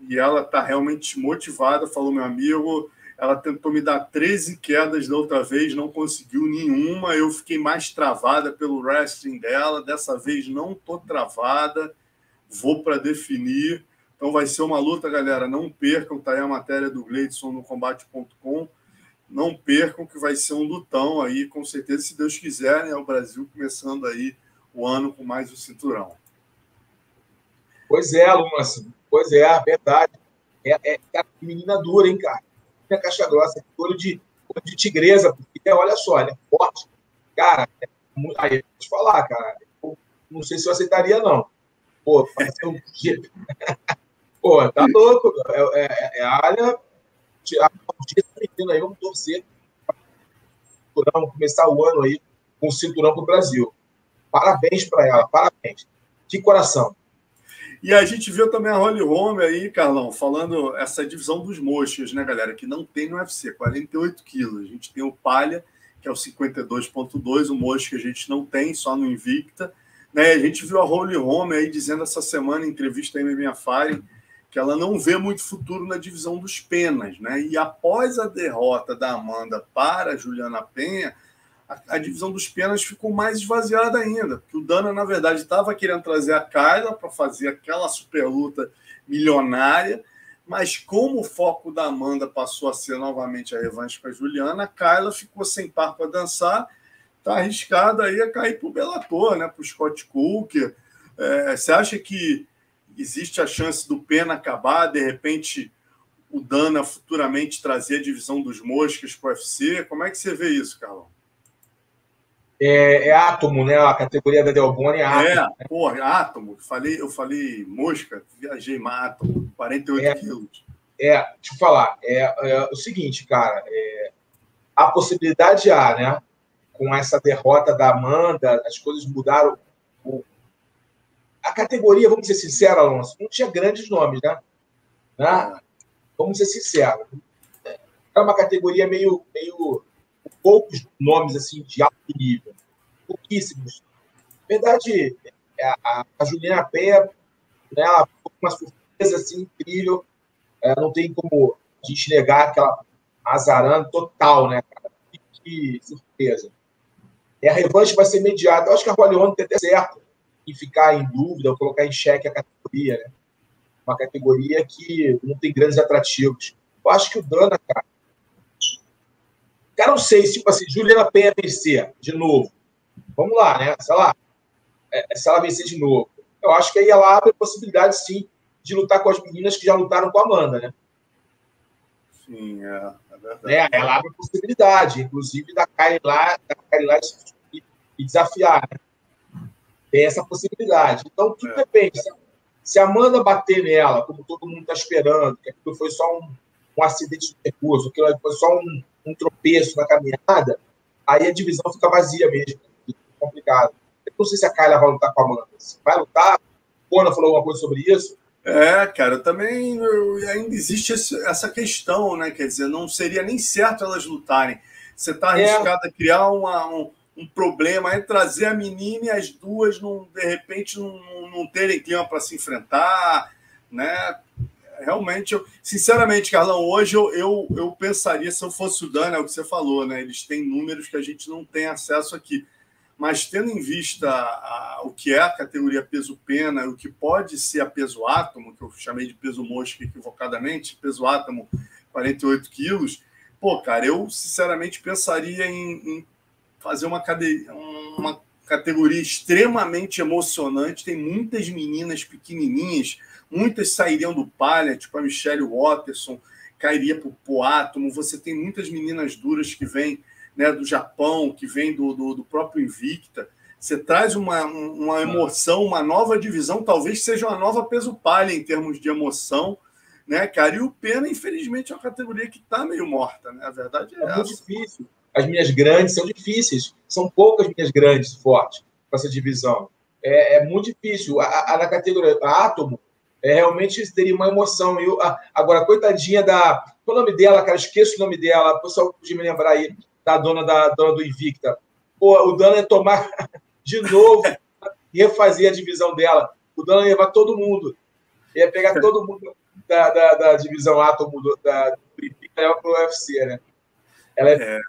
e ela está realmente motivada. Falou, meu amigo, ela tentou me dar 13 quedas da outra vez, não conseguiu nenhuma. Eu fiquei mais travada pelo wrestling dela. Dessa vez não tô travada. Vou para definir. Então vai ser uma luta, galera. Não percam, tá aí a matéria do Gleidson no combate.com. Não percam que vai ser um lutão aí, com certeza, se Deus quiser, né? O Brasil começando aí o ano com mais um cinturão. Pois é, Lúcio. Pois é, verdade. É, é, é menina dura, hein, cara? Minha caixa grossa, olho de, olho de tigresa, porque olha só, ela é forte. Cara, é muito... aí, vou te falar, cara, eu não sei se eu aceitaria, não. Pô, fazer um jeito. Pô, tá louco, é, é, é a área. Tá aí, vamos torcer. Vamos começar o ano aí com o cinturão para o Brasil. Parabéns para ela, parabéns. De coração. E a gente viu também a Holly Holm aí, Carlão, falando essa divisão dos mochos, né, galera, que não tem no UFC, 48 quilos. A gente tem o Palha, que é o 52.2, o mocho que a gente não tem, só no Invicta. Né? A gente viu a Holly Holm aí dizendo essa semana em entrevista aí na minha Fire que ela não vê muito futuro na divisão dos penas, né? E após a derrota da Amanda para a Juliana Penha, a, divisão dos penas ficou mais esvaziada ainda. Porque o Dana, na verdade, estava querendo trazer a Kyla para fazer aquela super luta milionária, mas como o foco da Amanda passou a ser novamente a revanche com a Juliana, a Kyla ficou sem par para dançar, está arriscada aí a cair para o Bellator, né? para o Scott Cook. É, você acha que existe a chance do Pena acabar, de repente o Dana futuramente trazer a divisão dos moscas para o UFC? Como é que você vê isso, Carlão? É, é Átomo, né? A categoria da Delboni é Átomo. É, né? porra, Átomo. Falei, eu falei mosca, viajei Átomo, 48 É. quilos. É, deixa eu falar, é, é o seguinte, cara, é, a possibilidade há, né? Com essa derrota da Amanda, as coisas mudaram. O- A categoria, vamos ser sinceros, Alonso, não tinha grandes nomes, né? né? Vamos ser sinceros. É uma categoria meio, meio poucos nomes assim de alto nível, pouquíssimos. Na verdade, é, a, a Juliana Pé, né, ela foi uma surpresa assim, incrível. É, não tem como a gente negar aquela azarando total, né? Que, que surpresa. E a revanche vai ser imediata. Eu acho que a Holm tem até certo em ficar em dúvida ou colocar em xeque a categoria, né? Uma categoria que não tem grandes atrativos. Eu acho que o Dana, cara. Cara, não sei, tipo assim, Juliana Penha vencer de novo. Vamos lá, né? Sei lá. É, se ela vencer de novo. Eu acho que aí ela abre a possibilidade, sim, de lutar com as meninas que já lutaram com a Amanda, né? Sim, é, é verdade. né? Ela abre a possibilidade, inclusive, da Kylie lá, da Kylie lá e, e desafiar, né? Tem essa possibilidade. Então, tudo É. depende. Se- Se a Amanda bater nela, como todo mundo está esperando, que aquilo foi só um, um acidente de percurso, aquilo foi só um, um tropeço na caminhada, aí a divisão fica vazia mesmo. Fica complicado. Eu não sei se a Kylie vai lutar com a Amanda. Se vai lutar, Kona falou alguma coisa sobre isso. É, cara, também ainda existe essa questão, né? Quer dizer, não seria nem certo elas lutarem. Você está É. arriscado a criar uma- um, um problema, é trazer a menina e as duas, não, de repente, não, não terem clima para se enfrentar, né? Realmente, eu, sinceramente, Carlão, hoje eu, eu, eu pensaria, se eu fosse o Dana, é o que você falou, né? Eles têm números que a gente não tem acesso aqui. Mas tendo em vista a- o que é a categoria peso-pena, o que pode ser a peso-átomo, que eu chamei de peso-mosca equivocadamente, peso-átomo 48 quilos, pô, cara, eu sinceramente pensaria em, em fazer uma, cade... uma categoria extremamente emocionante. Tem muitas meninas pequenininhas, muitas sairiam do palha, tipo a Michelle Watterson, cairia para o átomo. Você tem muitas meninas duras que vêm né, do Japão, que vem do, do, do próprio Invicta. Você traz uma, uma emoção, uma nova divisão, talvez seja uma nova peso palha em termos de emoção, né, cara? E o Pena, infelizmente, é uma categoria que está meio morta, né? A verdade é, É muito essa. difícil. As minhas grandes são difíceis. São poucas minhas grandes fortes para essa divisão. É, é muito difícil. A, a, na categoria Átomo, é, realmente teria uma emoção. Eu, a, agora, coitadinha da. Qual é o nome dela, cara? Esqueço o nome dela. O pessoal podia me lembrar aí, da dona, da dona do Invicta. Pô, o Dana ia tomar de novo e refazer a divisão dela. O Dana ia levar todo mundo. Ia pegar todo mundo da, da, da divisão Átomo do, da, do Invicta para o UFC, né? Ela é.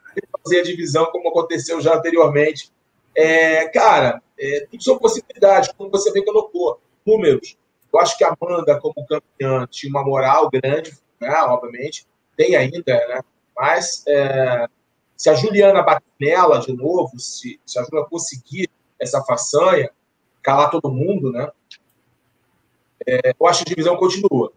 fazer a divisão como aconteceu já anteriormente. É, cara, é, tudo são possibilidades, como você bem colocou. Números. Eu acho que a Amanda, como campeã, tinha uma moral grande, né, obviamente, tem ainda, né? Mas é, se a Juliana bater nela de novo, se, se a Juliana conseguir essa façanha, calar todo mundo, né? É, eu acho que a divisão continua.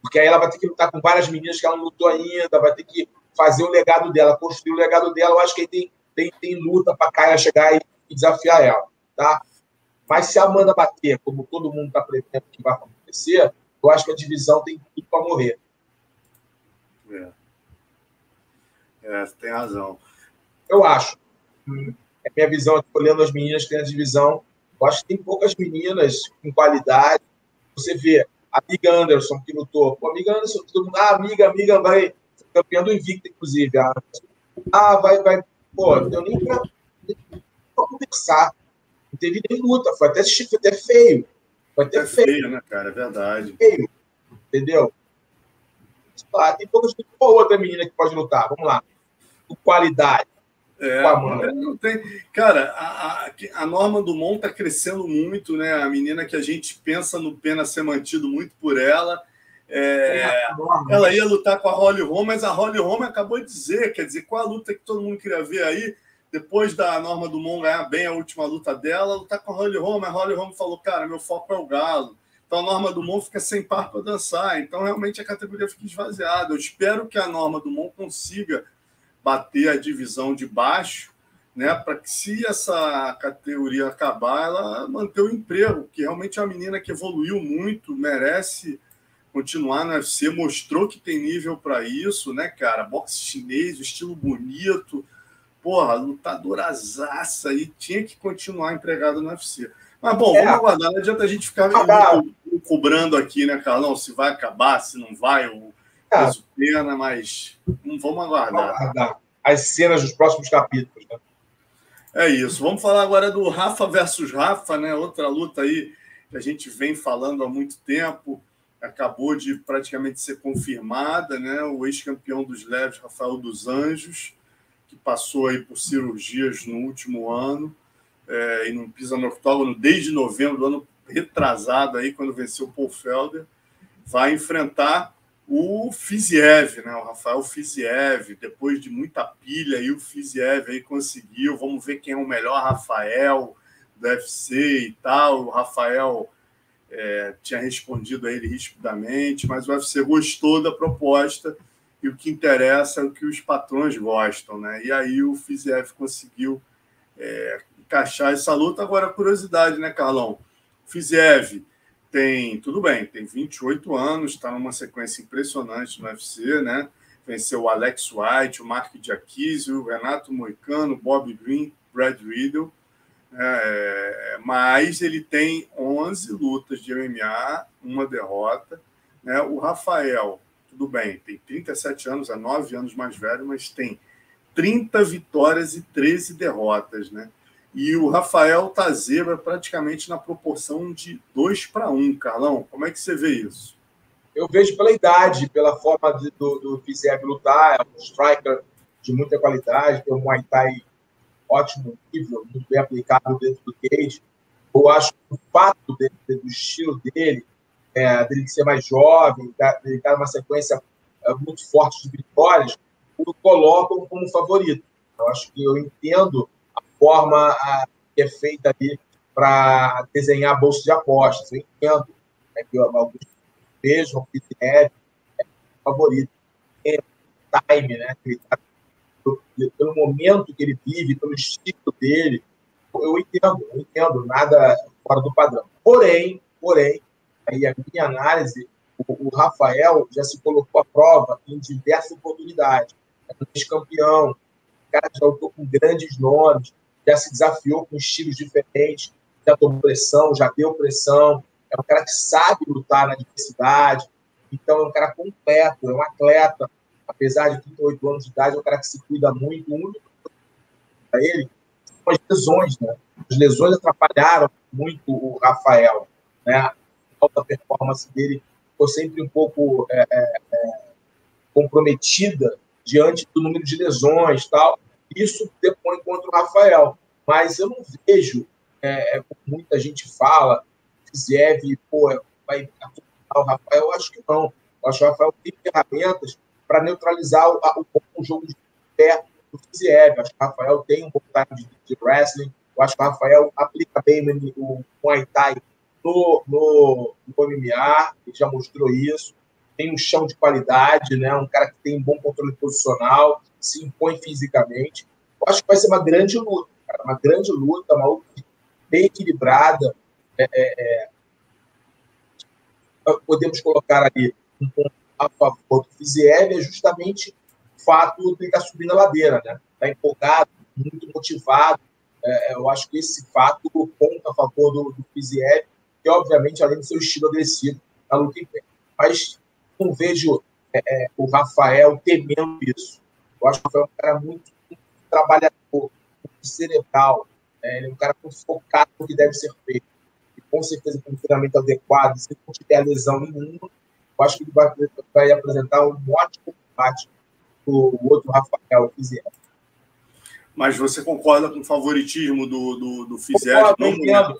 Porque aí ela vai ter que lutar com várias meninas que ela não lutou ainda, vai ter que fazer o legado dela, construir o legado dela. Eu acho que tem, tem, tem luta para Kaia chegar e, desafiar ela, tá? Mas se a Amanda bater, como todo mundo está prevendo que vai acontecer, eu acho que a divisão tem tudo para morrer. É. é, tem razão. Eu acho. É minha visão olhando as meninas que tem a divisão. Eu acho que tem poucas meninas com qualidade. Você vê a amiga Anderson, que lutou. Pô, amiga Anderson, todo mundo, ah, amiga, amiga, vai campeã do Invicta, inclusive. Ah, vai, vai. Pô, nem pra, nem pra conversar. Teve nem luta, foi até, foi até feio. Foi até é feio. feio, né, cara? É verdade. Feio. Entendeu? Ah, tem poucas Qual outra menina que pode lutar? Vamos lá. Com qualidade. É, não tem. Cara, a, a, a Norma Dumont está crescendo muito, né? A menina que a gente pensa no Pena ser mantido muito por ela. É, ela ia lutar com a Holly Holm, mas a Holly Holm acabou de dizer, quer dizer, qual a luta que todo mundo queria ver aí, depois da Norma Dumont ganhar bem a última luta dela, lutar com a Holly Holm, a Holly Holm falou, cara, meu foco é o galo. Então a Norma Dumont fica sem par para dançar, então realmente a categoria fica esvaziada. Eu espero que a Norma Dumont consiga bater a divisão de baixo, né? Para que se essa categoria acabar, ela manter o emprego, que realmente é uma menina que evoluiu muito, merece continuar no UFC, mostrou que tem nível para isso, né, cara? Boxe chinês, estilo bonito, porra, lutadorazaça aí, tinha que continuar empregado no UFC. Mas bom, é. vamos aguardar, não adianta a gente ficar ah, cobrando aqui, né, Carlão, se vai acabar, se não vai, o é. pena, mas vamos aguardar. Vamos aguardar as cenas dos próximos capítulos, né? É isso. Vamos falar agora do Rafa versus Rafa, né? Outra luta aí que a gente vem falando há muito tempo, acabou de praticamente ser confirmada, né? O ex-campeão dos leves, Rafael dos Anjos, que passou aí por cirurgias no último ano é, e não pisa no octógono desde novembro do ano retrasado aí, quando venceu o Paul Felder, vai enfrentar o Fiziev, né? O Rafael Fiziev, depois de muita pilha aí, o Fiziev aí conseguiu. Vamos ver quem é o melhor Rafael do UFC e tal. O Rafael é, tinha respondido a ele rispidamente, mas o UFC gostou da proposta e o que interessa é o que os patrões gostam, né? E aí o Fiziev conseguiu é, encaixar essa luta. Agora, curiosidade, né, Carlão? O Fiziev tem, tudo bem, tem 28 anos, está numa sequência impressionante no UFC, né? Venceu o Alex White, o Mark Diakise, o Renato Moicano, Bob Green, Brad Riddle. É, mas ele tem 11 lutas de MMA, uma derrota. Né? O Rafael, tudo bem, tem 37 anos, é 9 anos mais velho, mas tem 30 vitórias e 13 derrotas. Né? E o Rafael tá zebra praticamente na proporção de 2 para 1, Carlão. Como é que você vê isso? Eu vejo pela idade, pela forma de, do, do Fiziev lutar, é um striker de muita qualidade, tem um Muay Thai ótimo nível, muito bem aplicado dentro do cage. Eu acho que o fato dele, do estilo dele, é, dele ser mais jovem, dele estar numa sequência é, muito forte de vitórias, o colocam como favorito. Eu acho que eu entendo forma que é feita ali para desenhar bolsa de apostas. Eu entendo né, que alguns vejam o é favorito. É time, né? Tá, pelo momento que ele vive, pelo estilo dele, eu entendo, eu entendo, nada fora do padrão. Porém, porém, aí a minha análise, o, o Rafael já se colocou à prova em diversas oportunidades. É um ex-campeão, o cara já lutou com grandes nomes, já se desafiou com estilos diferentes, já tomou pressão, já deu pressão. É um cara que sabe lutar na diversidade. Então, é um cara completo, é um atleta. Apesar de 38 anos de idade, é um cara que se cuida muito. O único para ele são as lesões, né? As lesões atrapalharam muito o Rafael, né? Alta performance dele ficou sempre um pouco é, é, comprometida diante do número de lesões tal. Isso depõe contra o Rafael. Mas eu não vejo, é, é como muita gente fala, Ziev, pô, vai o Rafael. Eu acho que não. Eu acho que o Rafael tem ferramentas para neutralizar o, o, o, jogo de pé do Ziev. Acho que o Rafael tem um pouco de, de wrestling. Eu acho que o Rafael aplica bem o Muay Thai no, no, no MMA, ele já mostrou isso. Tem um chão de qualidade, né? um cara que tem um bom controle posicional, se impõe fisicamente. Eu acho que vai ser uma grande luta, cara, uma grande luta, uma luta bem equilibrada. É, é, é, podemos colocar ali um ponto a favor do Fiziev é justamente o fato de ele estar subindo a ladeira, né? Está empolgado, muito motivado. É, eu acho que esse fato conta a favor do, do Fiziev, que obviamente, além do seu estilo agressivo, na luta em pé. Mas não vejo é, é o Rafael temendo isso. Eu acho que foi um cara muito, muito trabalhador, muito cerebral. Né? Ele é um cara muito focado no que deve ser feito. E com certeza, com um treinamento adequado, se não tiver lesão nenhuma, eu acho que ele vai, vai apresentar um ótimo combate o outro Rafael fizer. Mas você concorda com o favoritismo do, do, do Fizer? Eu entendo,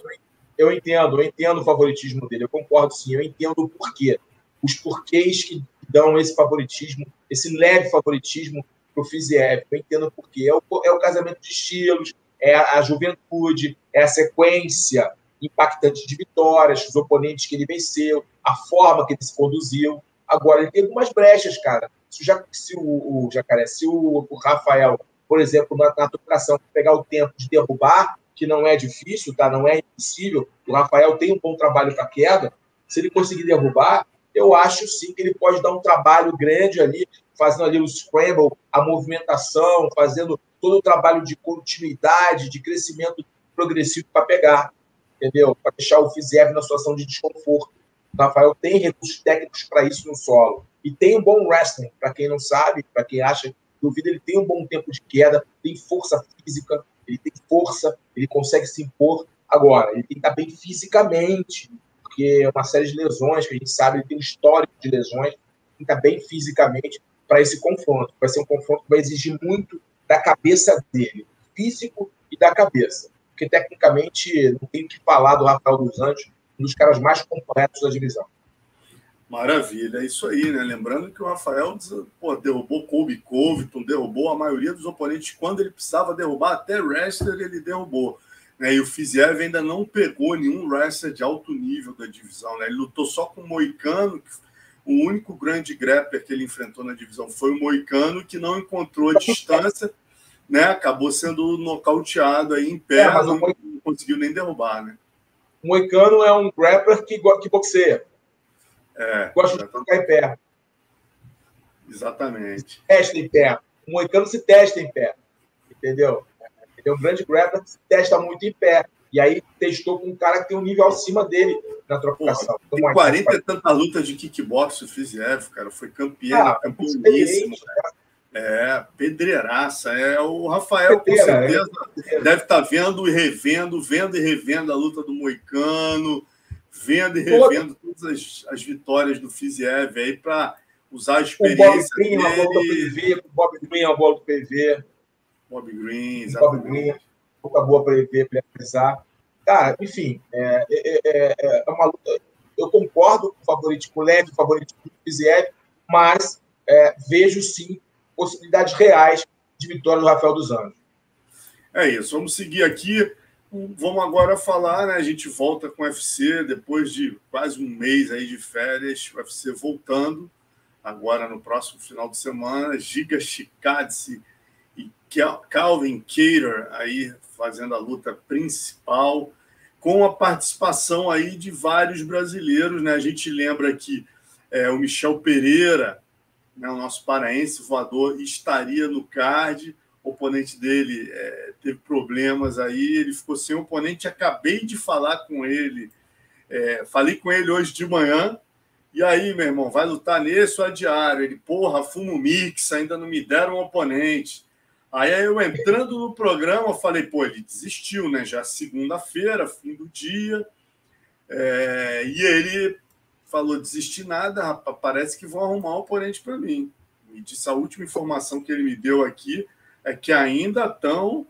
eu entendo, eu entendo o favoritismo dele, eu concordo sim, eu entendo o porquê. Os porquês que dão esse favoritismo, esse leve favoritismo para o Fiziev. Eu entendo por quê. É o, é o casamento de estilos, é a, a, juventude, é a sequência impactante de vitórias, os oponentes que ele venceu, a forma que ele se conduziu. Agora, ele tem algumas brechas, cara. Se, já, se o, o Jacaré, se o, o Rafael por exemplo, na, na pegar o tempo de derrubar, que não é difícil, tá? não é impossível. O Rafael tem um bom trabalho para queda. Se ele conseguir derrubar, eu acho sim que ele pode dar um trabalho grande ali, fazendo ali o scramble, a movimentação, fazendo todo o trabalho de continuidade, de crescimento progressivo para pegar, entendeu? Para deixar o Fiziev na situação de desconforto. O Rafael tem recursos técnicos para isso no solo. E tem um bom wrestling, para quem não sabe, para quem acha, duvida, ele tem um bom tempo de queda, tem força física, ele tem força, ele consegue se impor. Agora, ele tem que estar bem fisicamente, porque é uma série de lesões que a gente sabe, ele tem um histórico de lesões, tem que estar bem fisicamente para esse confronto. Vai ser um confronto que vai exigir muito da cabeça dele, físico e da cabeça. Porque, tecnicamente, não tem o que falar do Rafael dos Anjos, um dos caras mais completos da divisão. Maravilha, é isso aí, né? Lembrando que o Rafael pô, derrubou Kobe Covington, derrubou a maioria dos oponentes quando ele precisava derrubar, até wrestler ele derrubou. Né? E o Fiziev ainda não pegou nenhum wrestler de alto nível da divisão, né? Ele lutou só com o Moicano, que o único grande grappler que ele enfrentou na divisão foi o Moicano, que não encontrou a distância, né? Acabou sendo nocauteado aí em pé, é, não, não conseguiu nem derrubar, né? O Moicano é um grappler que, que boxeia. É, Gosta de ficar em pé. Exatamente. testa em pé. O Moicano se testa em pé. Entendeu? Ele é um grande grappler que se testa muito em pé. E aí testou com um cara que tem um nível acima dele na trocação. Tem 40 e tantas lutas de kickbox o Fiziev, cara. Foi campeão, ah, campeoníssimo. É, pedreiraça. É, o Rafael, Pedreira, com certeza, é. deve estar tá vendo e revendo, vendo e revendo a luta do Moicano, vendo e revendo todas as, as vitórias do Fiziev aí para usar a experiência o Bob Green, dele. A bola do PV, o Bob Green, a bola do PV. Bob Green, exatamente. Bob Green, boa para ele ver, para analisar. Cara, enfim, é, é, é, é, uma luta. Eu concordo com o favoritismo leve, o favoritismo do Fiziev, mas é, vejo sim possibilidades reais de vitória do Rafael dos Anjos. É isso, vamos seguir aqui. Vamos agora falar, né? A gente volta com o UFC depois de quase um mês aí de férias, o UFC voltando agora no próximo final de semana. Giga Chikadze e Calvin Cater aí fazendo a luta principal, com a participação aí de vários brasileiros, né? A gente lembra que é, o Michel Pereira né, o nosso paraense voador, estaria no card. O oponente dele é, teve problemas aí, ele ficou sem oponente. Acabei de falar com ele, é, falei com ele hoje de manhã. E aí, meu irmão, vai lutar nesse ou a diário? Ele, porra, fumo mix, ainda não me deram um oponente. Aí eu entrando no programa, falei, pô, ele desistiu, né? Já segunda-feira, fim do dia. É, e ele falou desistir nada, rapaz, parece que vão arrumar um oponente para mim. Me disse a última informação que ele me deu aqui é que ainda estão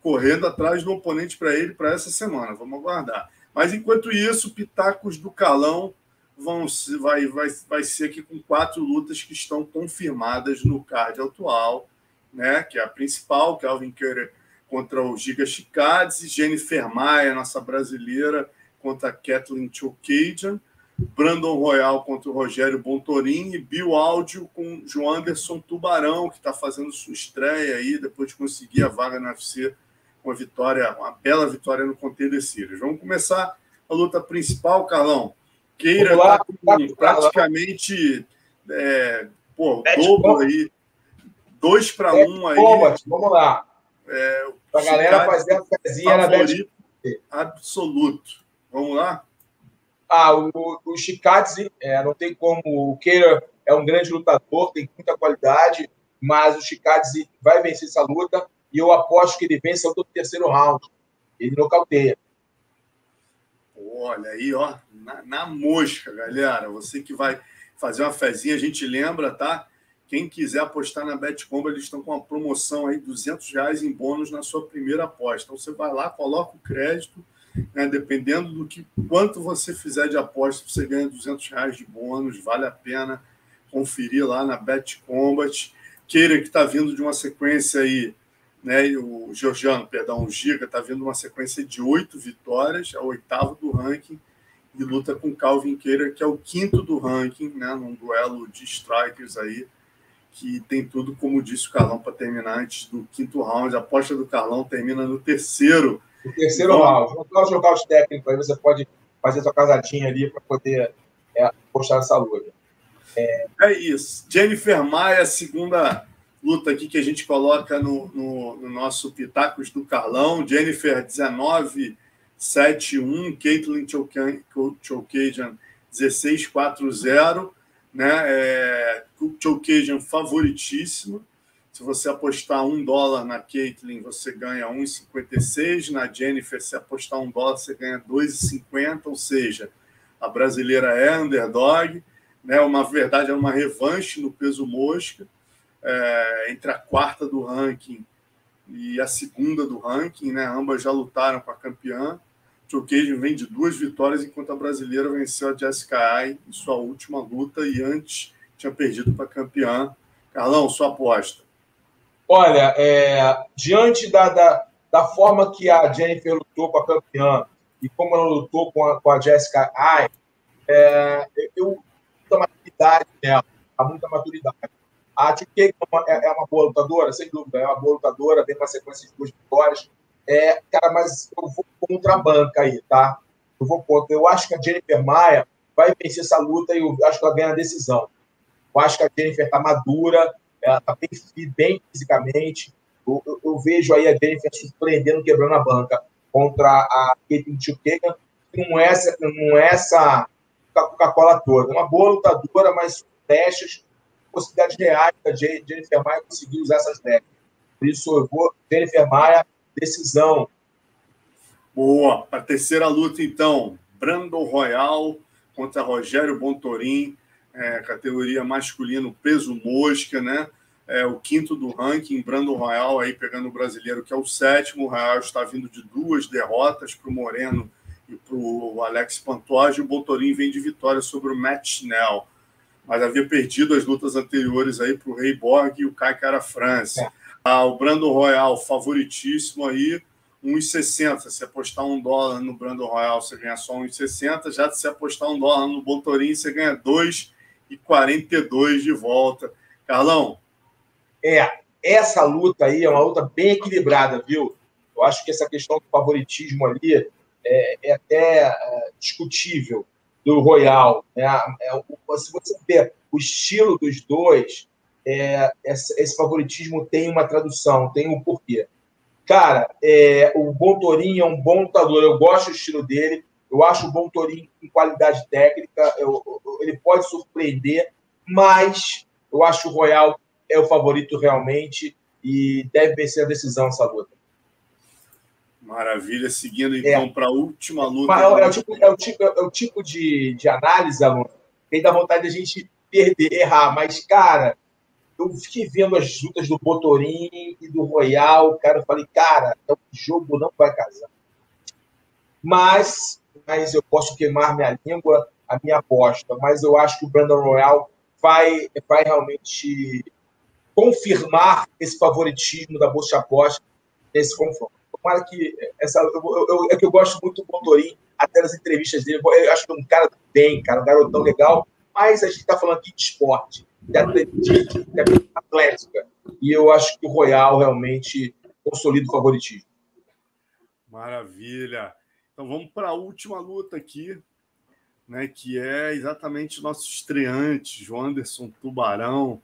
correndo atrás do oponente para ele para essa semana. Vamos aguardar. Mas enquanto isso, pitacos do Calão vão vai, vai, vai ser aqui com quatro lutas que estão confirmadas no card atual, né? Que é a principal, Calvin Kerr contra o Giga Chikadze, Jennifer Maia, nossa brasileira, contra a Kathleen Chokajan Brandon Royal contra o Rogério Bontorin e Bill Áudio com João Anderson Tubarão, que está fazendo sua estreia aí, depois de conseguir a vaga na UFC, uma vitória, uma bela vitória no Contender Series. Vamos começar a luta principal, Carlão. Queira tá com praticamente é, pô, dobro aí, dois para um aí. vamos lá. É, a galera fazer a pezinha na absoluto. Vamos lá? Ah, o, o Chikadze, é, não tem como. O Keira é um grande lutador, tem muita qualidade, mas o Chikadze vai vencer essa luta e eu aposto que ele vence o terceiro round. Ele nocauteia. Olha aí, ó, na, na, mosca, galera. Você que vai fazer uma fezinha, a gente lembra, tá? Quem quiser apostar na Betcombo, eles estão com uma promoção aí, 200 reais em bônus na sua primeira aposta. Então você vai lá, coloca o crédito né? Dependendo do que quanto você fizer de aposta, você ganha 200 reais de bônus. Vale a pena conferir lá na Bet Combat. Queira que está vindo de uma sequência aí, né? O Georgiano, perdão, o Giga está vindo uma sequência de oito vitórias, é o oitavo do ranking e luta com Calvin Queira, que é o quinto do ranking, né? Num duelo de strikers aí. que tem tudo, como disse o Carlão, para terminar antes do quinto round. A aposta do Carlão termina no terceiro. O terceiro então, round. Nocaute, nocaute técnico, aí você pode fazer sua casadinha ali para poder é, postar essa luta. É... é... isso. Jennifer Maia, segunda luta aqui que a gente coloca no, no, no nosso Pitacos do Carlão. Jennifer 19, 7-1, Caitlin Choukajan 16-4-0. Né? É, Choukajan favoritíssimo. Se você apostar um dólar na Caitlyn, você ganha 1,56. Na Jennifer, se apostar um dólar, você ganha 2,50. Ou seja, a brasileira é underdog. Né? Uma verdade, é uma revanche no peso mosca é, entre a quarta do ranking e a segunda do ranking. Né? Ambas já lutaram com a campeã. Joe Cage vem de duas vitórias, enquanto a brasileira venceu a Jessica Ai em sua última luta e antes tinha perdido para a campeã. Carlão, sua aposta. Olha, é, diante da, da, da, forma que a Jennifer lutou com a campeã e como ela lutou com a, com a Jessica Ai, é, eu muita maturidade nela, há muita maturidade. A TK é, é uma boa lutadora, sem dúvida, é uma boa lutadora, vem uma sequência de duas vitórias. É, cara, mas eu vou contra a banca aí, tá? Eu vou contra. Eu acho que a Jennifer Maia vai vencer essa luta e eu acho que ela ganha a decisão. Eu acho que a Jennifer está madura, ela está bem, bem, fisicamente. Eu, eu, eu, vejo aí a Jennifer surpreendendo, quebrando a banca contra a Caitlyn Chukagan, não é essa, não é essa Coca-Cola toda. Uma boa lutadora, mas testes, possibilidades reais da Jennifer Maia conseguir usar essas técnicas. Por isso, eu vou Jennifer Maia, decisão. Boa. A terceira luta, então, Brandon Royal contra Rogério Bontorim é, categoria masculino peso mosca, né? É, o quinto do ranking, Brandon Royal aí pegando o brasileiro, que é o sétimo. O Royal está vindo de duas derrotas para o Moreno e para o Alex Pantoja. O Botorim vem de vitória sobre o Matt Schnell, mas havia perdido as lutas anteriores aí para o Rei Borg e o Kai Cara France. É. Ah, o Brandon Royal, favoritíssimo aí, 1,60. Se apostar um dólar no Brandon Royal, você ganha só 1,60. Já se apostar um dólar no Botorim, você ganha 2 e 42 de volta. Carlão? É, essa luta aí é uma luta bem equilibrada, viu? Eu acho que essa questão do favoritismo ali é, é até é, discutível do Royal. Né? É, se você ver o estilo dos dois, é, esse, favoritismo tem uma tradução, tem um porquê. Cara, é, o Bom é um bom lutador, eu gosto do estilo dele, eu acho o Bom em qualidade técnica, eu, eu, ele pode surpreender, mas eu acho o Royal é o favorito realmente e deve vencer a decisão essa luta. Maravilha, seguindo é. então é. para a última luta. É, é, o tipo, é, o tipo, é o tipo de, de análise, aluno, que dá vontade de a gente perder, errar, mas, cara, eu fiquei vendo as lutas do Botorim e do Royal, cara, eu falei, cara, o jogo não vai casar. Mas mas eu posso queimar minha língua, a minha aposta. Mas eu acho que o Brandon Royal vai, vai realmente confirmar esse favoritismo da Bolsa Aposta nesse confronto. Tomara que essa. Eu, eu, é que eu gosto muito do Bontorim, até nas entrevistas dele. Eu acho que é um cara bem, cara, um garotão legal, mas a gente está falando aqui de esporte, de atletismo, de atlética. E eu acho que o Royal realmente consolida o favoritismo. Maravilha. Então vamos para a última luta aqui, né, que é exatamente nosso estreante, João Anderson Tubarão,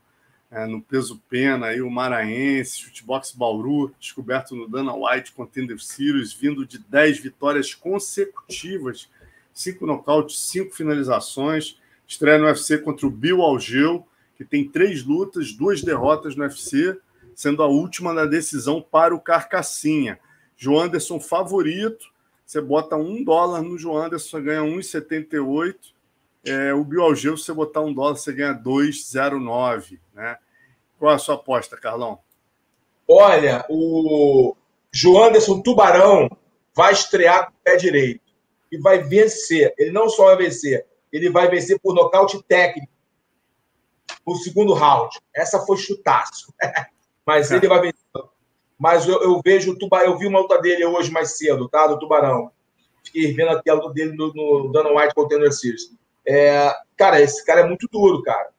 é, no peso pena, aí, o Maranhense, Chutebox Bauru, descoberto no Dana White Contender Series, vindo de 10 vitórias consecutivas, 5 nocautes, 5 finalizações, estreia no UFC contra o Bill Algeu, que tem três lutas, duas derrotas no UFC, sendo a última na decisão para o Carcassinha. João Anderson favorito, você bota um dólar no João Anderson, você ganha 1,78. É, o Bioalgeu, se você botar um dólar, você ganha 2,09. Né? Qual a sua aposta, Carlão? Olha, o João Anderson Tubarão vai estrear com o pé direito e vai vencer. Ele não só vai vencer, ele vai vencer por nocaute técnico no segundo round. Essa foi chutaço. Mas ele vai vencer mas eu, eu vejo o Tubarão, eu vi uma luta dele hoje mais cedo, tá? Do Tubarão. Fiquei vendo a luta dele no, no Dana White Contender Series. É, cara, esse cara é muito duro, cara.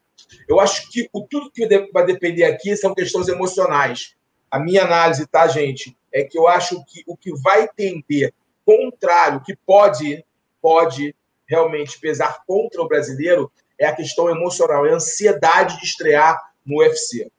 Eu acho que o, tudo que vai depender aqui são questões emocionais. A minha análise, tá, gente, é que eu acho que o que vai tender contrário, que pode, pode realmente pesar contra o brasileiro, é a questão emocional, é a ansiedade de estrear no UFC.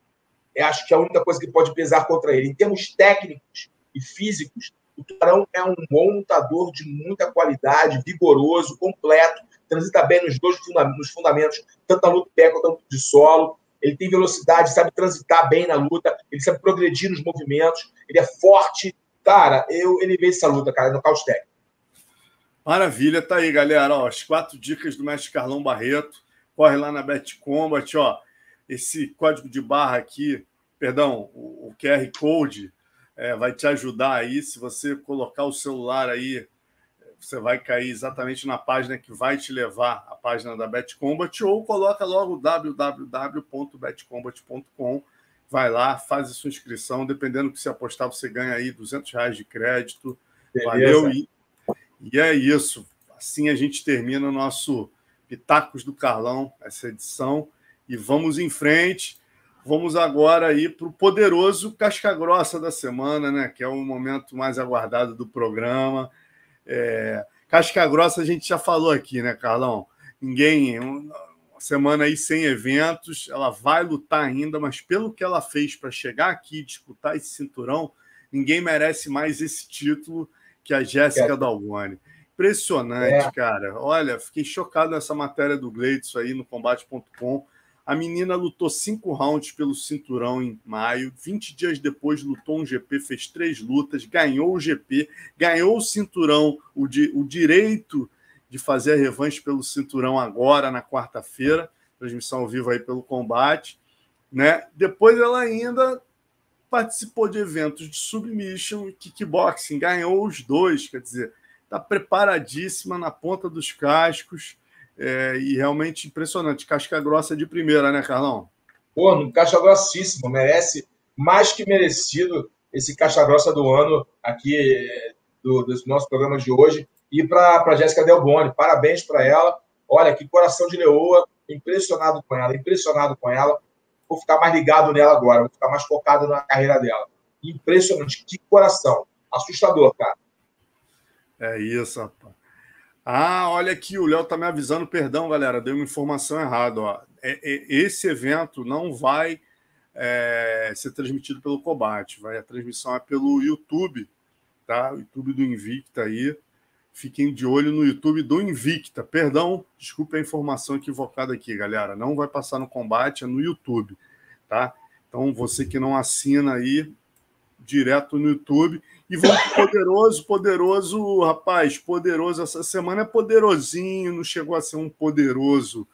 Eu acho que é a única coisa que pode pesar contra ele. Em termos técnicos e físicos, o Tubarão é um montador de muita qualidade, vigoroso, completo, transita bem nos dois nos fundamentos, tanto na luta pé quanto de solo. Ele tem velocidade, sabe transitar bem na luta, ele sabe progredir nos movimentos, ele é forte. Cara, eu, ele vence essa luta, cara, no caos técnico. Maravilha, tá aí, galera. Ó, as quatro dicas do mestre Carlão Barreto. Corre lá na Bet Combat, ó. Esse código de barra aqui, perdão, o, o QR Code é, vai te ajudar aí. Se você colocar o celular aí você vai cair exatamente na página que vai te levar à página da BetCombat ou coloca logo www.betcombat.com. Vai lá, faz a sua inscrição. Dependendo do que você apostar, você ganha aí 200 reais de crédito. Beleza. Valeu. E, e é isso. Assim a gente termina o nosso Pitacos do Carlão, essa edição. E vamos em frente. Vamos agora aí para o poderoso Casca Grossa da semana, né? Que é o momento mais aguardado do programa. É, casca grossa a gente já falou aqui, né, Carlão? Ninguém. Uma semana aí sem eventos, ela vai lutar ainda, mas pelo que ela fez para chegar aqui e disputar esse cinturão, ninguém merece mais esse título que a Jéssica é. Impressionante, é. cara. Olha, fiquei chocado nessa matéria do Gleitson aí no combate.com. A menina lutou cinco rounds pelo cinturão em maio. 20 dias depois, lutou um GP, fez três lutas, ganhou o GP, ganhou o cinturão, o, di o direito de fazer a revanche pelo cinturão agora, na quarta-feira. Transmissão ao vivo aí pelo combate. Né? Depois ela ainda participou de eventos de submission e kickboxing, ganhou os dois, quer dizer, está preparadíssima na ponta dos cascos é, e realmente impressionante. Casca grossa de primeira, né, Carlão? Pô, caixa grossíssimo, merece mais que merecido esse caixa grossa do ano aqui é, do, do nosso programa de hoje. E para a Jéssica Delboni, parabéns para ela. Olha, que coração de leoa, impressionado com ela, impressionado com ela. Vou ficar mais ligado nela agora, vou ficar mais focado na carreira dela. Impressionante, que coração. Assustador, cara. É isso, rapaz. Ah, olha aqui, o Léo está me avisando, perdão, galera, deu uma informação errada. Ó. É, é, esse evento não vai é, ser transmitido pelo Combate, vai, a transmissão é pelo YouTube, tá? O YouTube do Invicta aí. Fiquem de olho no YouTube do Invicta. Perdão, desculpe a informação equivocada aqui, galera. Não vai passar no combate, é no YouTube, tá? Então, você que não assina aí, direto no YouTube. E vamos poderoso, poderoso, rapaz, poderoso. Essa semana é poderosinho, não chegou a ser um poderoso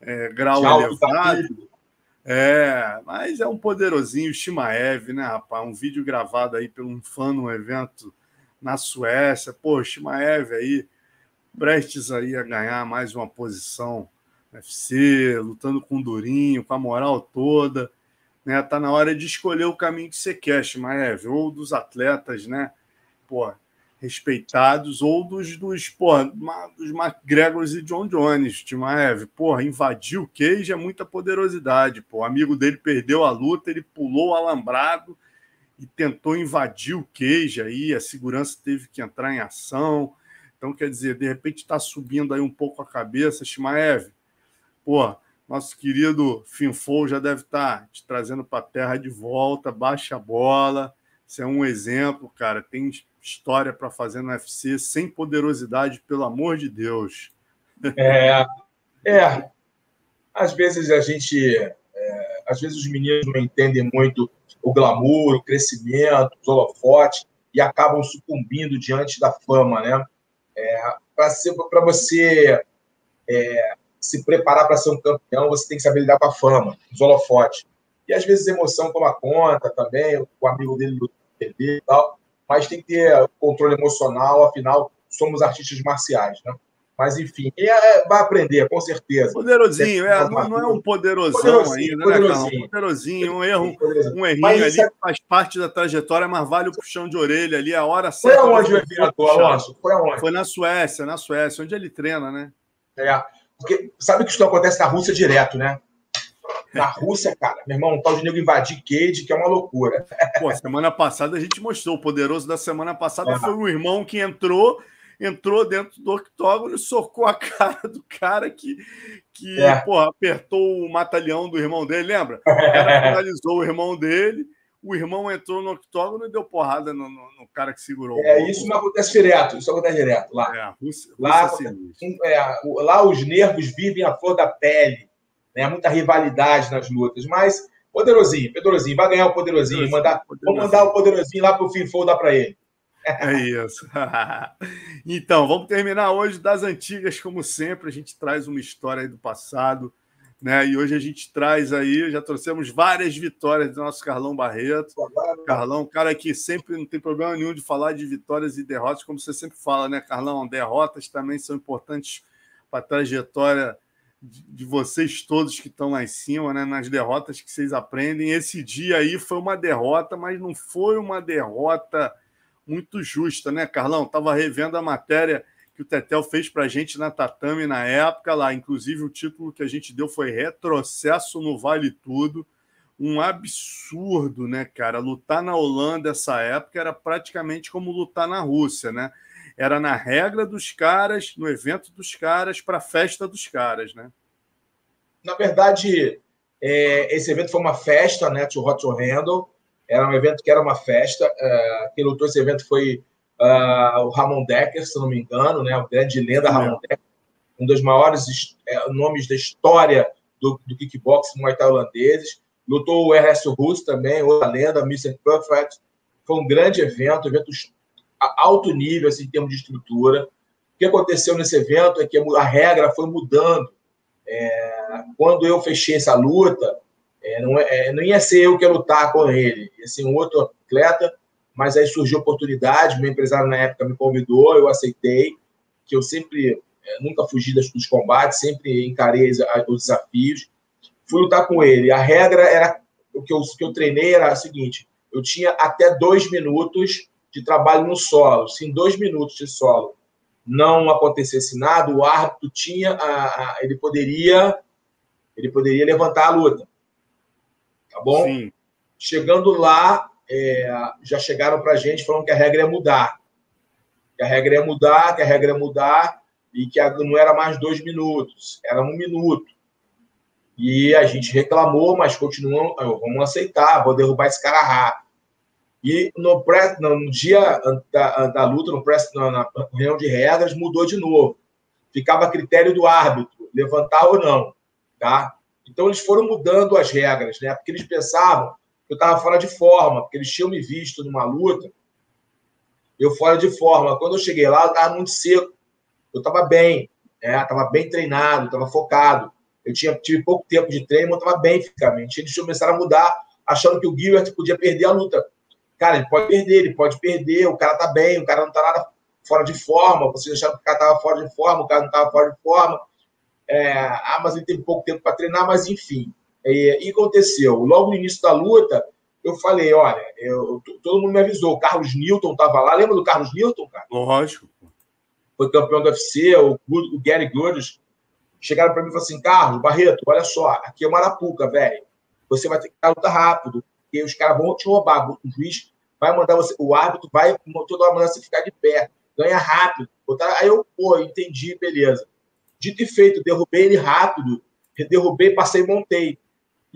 é, grau Tchau, elevado. É, mas é um poderosinho, Shimaev, né, rapaz? Um vídeo gravado aí pelo um fã no evento na Suécia. Pô, Shimaev aí, prestes aí a ganhar mais uma posição no UFC, lutando com o Durinho, com a moral toda né? Tá na hora de escolher o caminho que você quer, Shimaev, ou dos atletas, né? Pô, respeitados, ou dos, dos, porra, dos McGregors e John Jones, Shimaev. Porra, invadiu o cage é muita poderosidade, pô. O amigo dele perdeu a luta, ele pulou o alambrado e tentou invadir o cage aí, a segurança teve que entrar em ação. Então, quer dizer, de repente está subindo aí um pouco a cabeça, Shimaev. Pô, nosso querido Finfou já deve estar tá te trazendo para a terra de volta, baixa a bola. Isso é um exemplo, cara. Tem história para fazer no UFC sem poderosidade, pelo amor de Deus. É, é. Às vezes a gente, é, às vezes os meninos não entendem muito o glamour, o crescimento, os holofotes e acabam sucumbindo diante da fama, né? É, para você é, se preparar para ser um campeão, você tem que saber lidar com a fama, os holofotes. E às vezes emoção toma conta também, o amigo dele perder e tal, mas tem que ter controle emocional, afinal, somos artistas marciais, né? Mas, enfim, é, é, vai aprender, com certeza. Poderosinho, é, não, não, é um poderosão poderosinho, ainda, poderosinho. né, Poderosinho, um erro, um errinho mas ali é... faz parte da trajetória, mas vale o puxão de orelha ali, a hora certa. Foi aonde o evento, Alonso? Foi aonde? Foi na Suécia, na Suécia, onde ele treina, né? É. Porque sabe que isso não acontece na Rússia direto, né? Na Rússia, cara, meu irmão, um tal de nego invadir Cade, que é uma loucura. Pô, semana passada a gente mostrou. O poderoso da semana passada é. foi o irmão que entrou entrou dentro do octógono e socou a cara do cara que, que é. porra, apertou o matalhão do irmão dele, lembra? O cara finalizou o irmão dele, o irmão entrou no octógono e deu porrada no, no, no cara que segurou. É, isso não acontece direto, isso acontece direto lá. É, Rússia, lá, Rússia é, lá os nervos vivem a flor da pele, né? muita rivalidade nas lutas, mas poderosinho, poderosinho, vai ganhar o poderosinho, mandar, poderosinho. vou mandar o poderosinho lá pro FIFO dar para ele. É isso. então, vamos terminar hoje das antigas, como sempre. A gente traz uma história aí do passado, né? E hoje a gente traz aí, já trouxemos várias vitórias do nosso Carlão Barreto. Carlão, cara que sempre não tem problema nenhum de falar de vitórias e derrotas, como você sempre fala, né, Carlão? Derrotas também são importantes para a trajetória de vocês todos que estão lá em cima, né? Nas derrotas que vocês aprendem. Esse dia aí foi uma derrota, mas não foi uma derrota muito justa, né, Carlão? Estava revendo a matéria que o Tetel fez para a gente na Tatame na época lá. Inclusive, o título que a gente deu foi Retrocesso no Vale Tudo. Um absurdo, né, cara? Lutar na Holanda essa época era praticamente como lutar na Rússia, né? Era na regra dos caras, no evento dos caras, para a festa dos caras, né? Na verdade, é, esse evento foi uma festa, né, to Hot to Handle. Era um evento que era uma festa. Uh, quem lutou esse evento foi uh, o Ramon Decker, se não me engano, né? o grande lenda Ramon Decker, um dos maiores é, nomes da história do, do kickboxing Muay Thai holandeses. Lutou o Ernesto Russo também, outra lenda, Mr. Perfect. Foi um grande evento, evento alto nível assim, em termos de estrutura. O que aconteceu nesse evento é que a regra foi mudando. É, quando eu fechei essa luta, é, não, é, não ia ser eu que ia lutar com ele, ia ser um outro atleta, mas aí surgiu oportunidade, meu empresário na época me convidou, eu aceitei, que eu sempre, é, nunca fugi dos, combates, sempre encarei os desafios, fui lutar com ele. A regra era, o que eu, que eu treinei era o seguinte, eu tinha até dois minutos de trabalho no solo. Se em dois minutos de solo não acontecesse nada, o árbitro tinha, a, a, ele poderia, ele poderia levantar a luta tá bom? Sim. Chegando lá, é, já chegaram para a gente falando que a regra ia mudar. Que a regra ia mudar, que a regra ia mudar, e que não era mais dois minutos, era um minuto. E a gente reclamou, mas continuamos, vamos aceitar, vou derrubar esse cara rápido. E no, no dia da, da luta, no pré, na, na reunião de regras, mudou de novo. Ficava a critério do árbitro, levantar ou não. Tá? Então, eles foram mudando as regras, né? Porque eles pensavam eu estava fora de forma, porque eles tinham me visto numa luta, eu fora de forma. Quando eu cheguei lá, eu estava muito seco. Eu estava bem, né? Estava bem treinado, estava focado. Eu tinha, tive pouco tempo de treino, mas estava bem fisicamente. Eles começaram a mudar, achando que o Gilbert podia perder a luta. Cara, ele pode perder, ele pode perder, o cara tá bem, o cara não tá nada fora de forma. Vocês acharam que o cara estava fora de forma, o cara não estava fora de forma. É, ah, mas ele teve pouco tempo para treinar, mas enfim. É, e aconteceu. Logo no início da luta, eu falei: olha, eu, todo mundo me avisou. O Carlos Newton estava lá. Lembra do Carlos Newton, cara? Lógico. Foi campeão do UFC, o, o Gary Goodes. Chegaram para mim e falaram assim: Carlos, Barreto, olha só, aqui é Marapuca, velho. Você vai ter que dar luta rápido, porque os caras vão te roubar. O juiz vai mandar você, o árbitro vai toda hora mandar você ficar de pé. Ganha rápido. Aí eu, pô, entendi, beleza. Dito e feito, derrubei ele rápido, derrubei, passei e montei.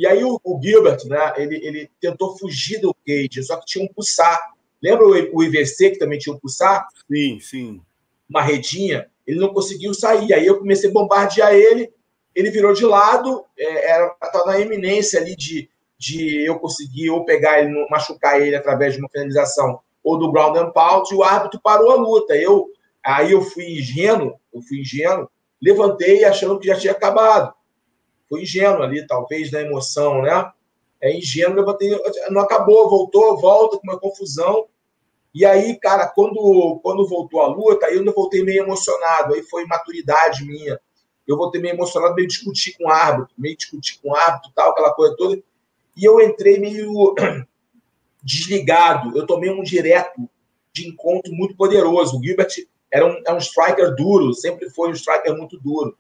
E aí o, o, Gilbert, né, ele, ele tentou fugir do Cage, só que tinha um pulsar. Lembra o, o IVC, que também tinha um pulsar? Sim, sim. Uma redinha. Ele não conseguiu sair. Aí eu comecei a bombardear ele, ele virou de lado, é, era na iminência ali de, de eu conseguir ou pegar ele, machucar ele através de uma finalização ou do ground and pound, e o árbitro parou a luta. Eu, aí eu fui ingênuo, eu fui ingênuo, levantei achando que já tinha acabado. Foi ingênuo ali, talvez, na emoção, né? É ingênuo, levantei, não acabou, voltou, volta com uma confusão. E aí, cara, quando, quando voltou a luta, aí eu voltei meio emocionado, aí foi maturidade minha. Eu voltei meio emocionado, meio discutir com o árbitro, meio discutir com o árbitro tal, aquela coisa toda. E eu entrei meio desligado. Eu tomei um direto de encontro muito poderoso. O Gilbert era um, é um striker duro, sempre foi um striker muito duro.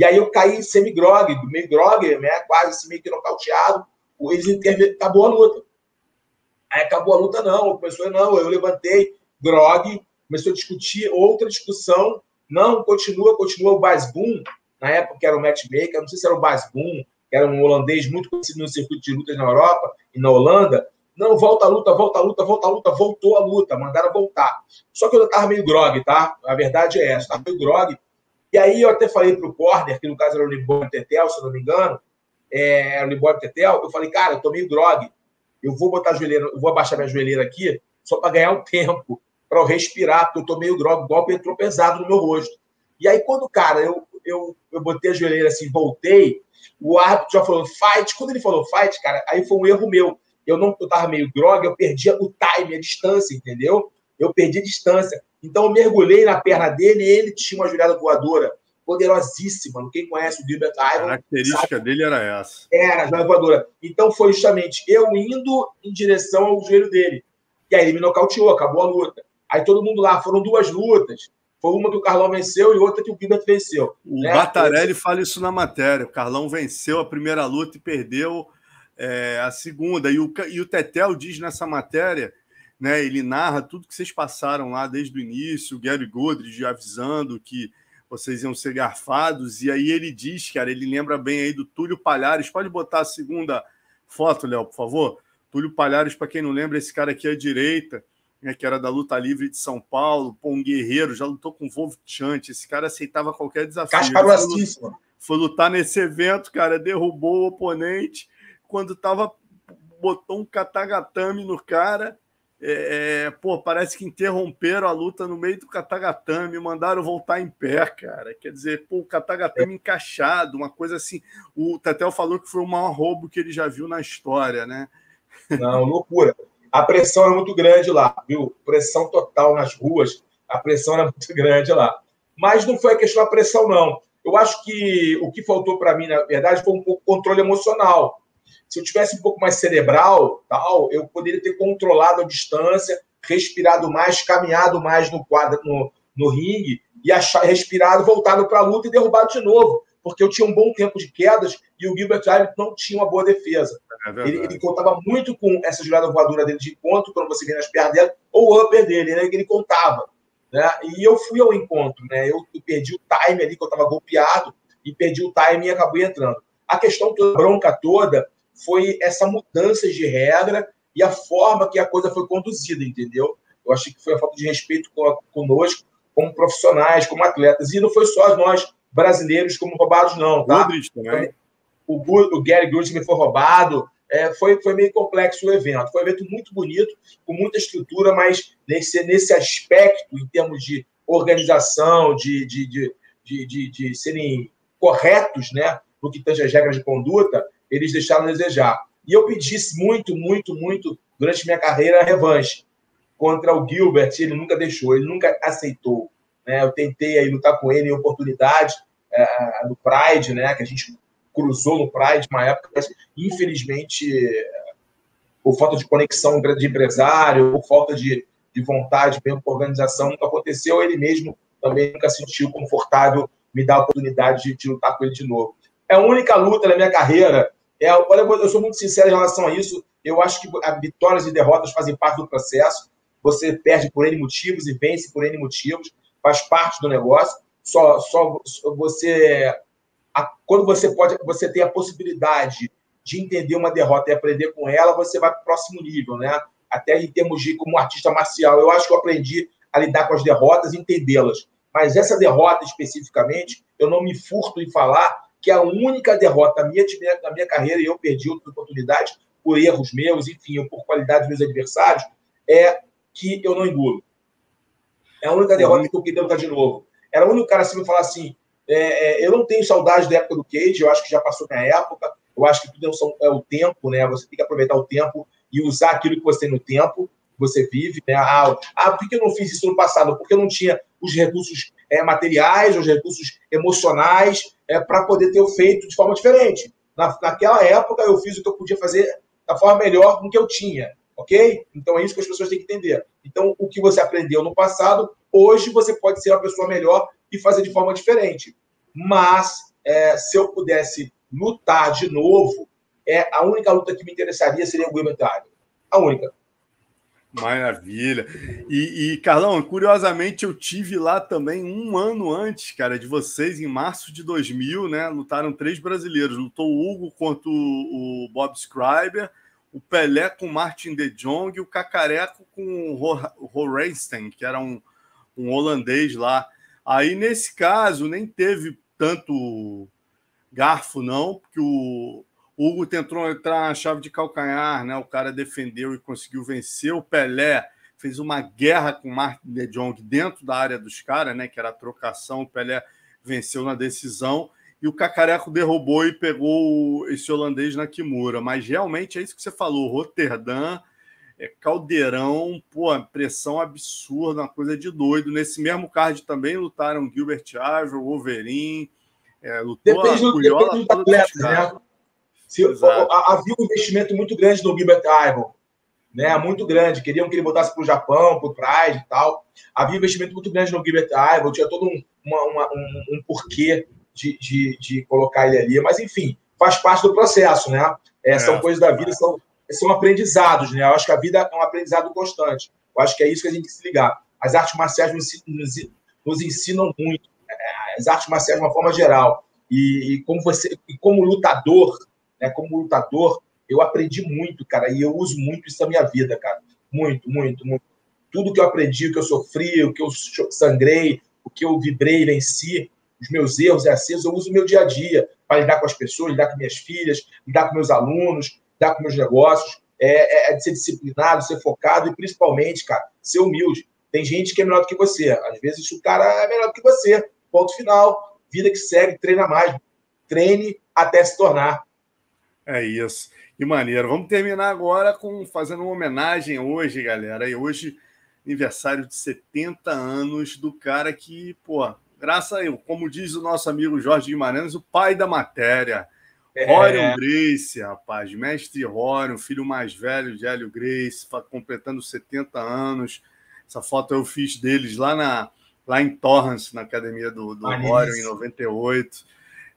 E aí eu caí semi-grog, meio grog, né? Quase assim, meio que nocauteado. Eles intervieram, acabou a luta. Aí acabou a luta, não. Começou, não. Eu levantei, grog, começou a discutir outra discussão. Não, continua, continua o Basboom. Na época que era o matchmaker, não sei se era o Basboom, que era um holandês muito conhecido no circuito de lutas na Europa e na Holanda. Não, volta a luta, volta a luta, volta a luta, voltou a luta, mandaram voltar. Só que eu tava meio grog, tá? A verdade é essa, tava meio grog. E aí eu até falei pro corner, que no caso era o Libório Tetel, se eu não me engano, é, era o Libório Tetel, eu falei, cara, eu tô meio grog. Eu vou botar a joelheira, eu vou abaixar minha joelheira aqui só para ganhar um tempo, para eu respirar, porque eu tô meio grog, o golpe entrou pesado no meu rosto. E aí, quando, cara, eu, eu, eu botei a joelheira assim, voltei, o árbitro já falou fight. Quando ele falou fight, cara, aí foi um erro meu eu não eu meio droga, eu perdia o time, a distância, entendeu? Eu perdi a distância. Então eu mergulhei na perna dele e ele tinha uma jurada voadora poderosíssima. Quem conhece o Gilbert Ivan. A característica sabe? dele era essa. Era, a jurada voadora. Então foi justamente eu indo em direção ao joelho dele. E aí ele me nocauteou, acabou a luta. Aí todo mundo lá, foram duas lutas. Foi uma que o Carlão venceu e outra que o Gilbert venceu. O né? Batarelli fala isso na matéria. O Carlão venceu a primeira luta e perdeu é, a segunda. E o, e o Tetel diz nessa matéria, né, ele narra tudo que vocês passaram lá desde o início, o Gary Godridge avisando que vocês iam ser garfados, e aí ele diz, cara, ele lembra bem aí do Túlio Palhares. Pode botar a segunda foto, Léo, por favor? Túlio Palhares, para quem não lembra, esse cara aqui à direita, né, que era da luta livre de São Paulo, pô, um guerreiro, já lutou com o Wolf Chant, esse cara aceitava qualquer desafio. Casca foi, foi lutar nesse evento, cara, derrubou o oponente, quando tava botou um katagatame no cara. É, é, pô, parece que interromperam a luta no meio do katagatame, mandaram voltar em pé, cara. Quer dizer, pô, o katagatame encaixado, uma coisa assim. O Tetel falou que foi o maior roubo que ele já viu na história, né? Não, loucura. A pressão é muito grande lá, viu? Pressão total nas ruas, a pressão era muito grande lá. Mas não foi a questão da pressão, não. Eu acho que o que faltou para mim, na verdade, foi um pouco controle emocional se eu tivesse um pouco mais cerebral, tal, eu poderia ter controlado a distância, respirado mais, caminhado mais no quadro, no, no ringue e achar, respirado, voltado para a luta e derrubado de novo, porque eu tinha um bom tempo de quedas e o Gilbert Arendt não tinha uma boa defesa. É ele, ele, contava muito com essa jogada voadora dele de encontro, quando você vê nas pernas dele, ou o upper dele, né, que ele contava. Né? E eu fui ao encontro, né? eu, eu perdi o time ali, que eu estava golpeado, e perdi o time e acabei entrando. A questão toda, a bronca toda, foi essa mudança de regra e a forma que a coisa foi conduzida, entendeu? Eu achei que foi a falta de respeito conosco, como profissionais, como atletas. E não foi só nós, brasileiros, como roubados, não. Tá? também. O, o Gary Goodrich foi roubado. É, foi, foi meio complexo o evento. Foi um evento muito bonito, com muita estrutura, mas nesse, nesse aspecto, em termos de organização, de, de, de, de, de, de serem corretos né, no que tange as regras de conduta, eles deixaram a desejar. E eu pedi muito, muito, muito, durante minha carreira, a revanche contra o Gilbert. Ele nunca deixou, ele nunca aceitou. Né? Eu tentei aí lutar com ele em oportunidade é, no Pride, né? que a gente cruzou no Pride uma época, mas infelizmente, por falta de conexão de empresário, por falta de, de vontade mesmo com a organização, nunca aconteceu. Ele mesmo também nunca sentiu confortável me dar a oportunidade de, de lutar com ele de novo. É a única luta na minha carreira é, olha, eu sou muito sincero em relação a isso. Eu acho que vitórias e derrotas fazem parte do processo. Você perde por N motivos e vence por N motivos. Faz parte do negócio. Só, só você. A, quando você pode, você tem a possibilidade de entender uma derrota e aprender com ela, você vai para o próximo nível, né? Até em termos de como artista marcial. Eu acho que eu aprendi a lidar com as derrotas e entendê-las. Mas essa derrota especificamente, eu não me furto em falar que a única derrota minha, da minha carreira, e eu perdi outra oportunidade por erros meus, enfim, ou por qualidade dos meus adversários, é que eu não engulo. É a única derrota que eu queria lutar de novo. Era o único cara assim me falar assim: é, é, eu não tenho saudade da época do Cage, eu acho que já passou minha época, eu acho que tudo é, é o tempo, né? Você tem que aproveitar o tempo e usar aquilo que você tem no tempo você vive. Né? Ah, ah, por que eu não fiz isso no passado? Porque eu não tinha os recursos é, materiais, os recursos emocionais é, para poder ter feito de forma diferente. Na, naquela época, eu fiz o que eu podia fazer da forma melhor com o que eu tinha. Ok? Então é isso que as pessoas têm que entender. Então, o que você aprendeu no passado, hoje você pode ser uma pessoa melhor e fazer de forma diferente. Mas é, se eu pudesse lutar de novo, é a única luta que me interessaria seria o Arenas. A única. Maravilha. E, e, Carlão, curiosamente, eu tive lá também um ano antes, cara, de vocês, em março de 2000, né? Lutaram três brasileiros. Lutou o Hugo contra o, o Bob Scriber, o Pelé com o Martin de Jong e o Cacareco com o Horenstein, que era um, um holandês lá. Aí, nesse caso, nem teve tanto garfo, não, porque o, Hugo tentou entrar na chave de calcanhar, né? O cara defendeu e conseguiu vencer. O Pelé fez uma guerra com o Martin de Jong dentro da área dos caras, né? Que era a trocação. O Pelé venceu na decisão. E o Cacareco derrubou e pegou esse holandês na Kimura. Mas realmente é isso que você falou. Roterdã, é caldeirão, pô, pressão absurda, uma coisa de doido. Nesse mesmo card também lutaram Gilbert Iver, Wolverine, é, lutou depende, a depende né? Se, havia um investimento muito grande no Gilbert Ivan, né? Muito grande. Queriam que ele voltasse para o Japão, para o Pride e tal. Havia um investimento muito grande no Gilbert Ivan, tinha todo um, uma, uma, um, um, porquê de, de, de, colocar ele ali. Mas, enfim, faz parte do processo, né? É, são é. coisas da vida, são, são aprendizados, né? Eu acho que a vida é um aprendizado constante. Eu acho que é isso que a gente tem que se ligar. As artes marciais nos, nos, nos ensinam muito. É, as artes marciais de uma forma geral. E, e como você, e como lutador, né, como lutador, eu aprendi muito, cara, e eu uso muito isso na minha vida, cara. Muito, muito, muito. Tudo que eu aprendi, o que eu sofri, o que eu sangrei, o que eu vibrei, venci, os meus erros e acertos, eu uso no meu dia a dia para lidar com as pessoas, lidar com minhas filhas, lidar com meus alunos, lidar com meus negócios. É, é, é de ser disciplinado, ser focado e, principalmente, cara, ser humilde. Tem gente que é melhor do que você. Às vezes o cara é melhor do que você. Ponto final. Vida que segue, treina mais. Treine até se tornar. É isso. Que maneiro. Vamos terminar agora com fazendo uma homenagem hoje, galera. E hoje, aniversário de 70 anos do cara que, pô, graças a eu, como diz o nosso amigo Jorge Guimarães, o pai da matéria. É. Rorion Grace, rapaz, mestre Rorion, filho mais velho de Hélio Grace, completando 70 anos. Essa foto eu fiz deles lá, na, lá em Torrance, na academia do, do Rorion, em 98.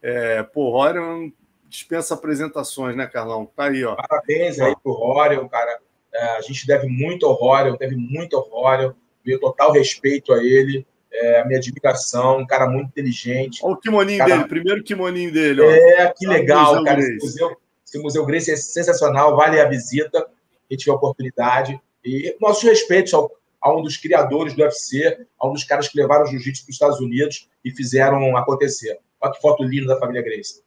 É, pô, Rorion dispensa apresentações, né, Carlão? Tá aí, ó. Parabéns aí pro Rorion, cara. É, a gente deve muito ao Rorion, deve muito ao Rorion. Meu total respeito a ele, é, a minha admiração, um cara muito inteligente. Olha o kimoninho cara... dele, primeiro kimoninho dele. Ó. É, que legal, museu cara. Esse museu, esse museu Grace é sensacional, vale a visita, quem tiver oportunidade. E nossos respeitos ao, a um dos criadores do UFC, a um dos caras que levaram o jiu-jitsu para os Estados Unidos e fizeram acontecer. Olha que foto linda da família Grace.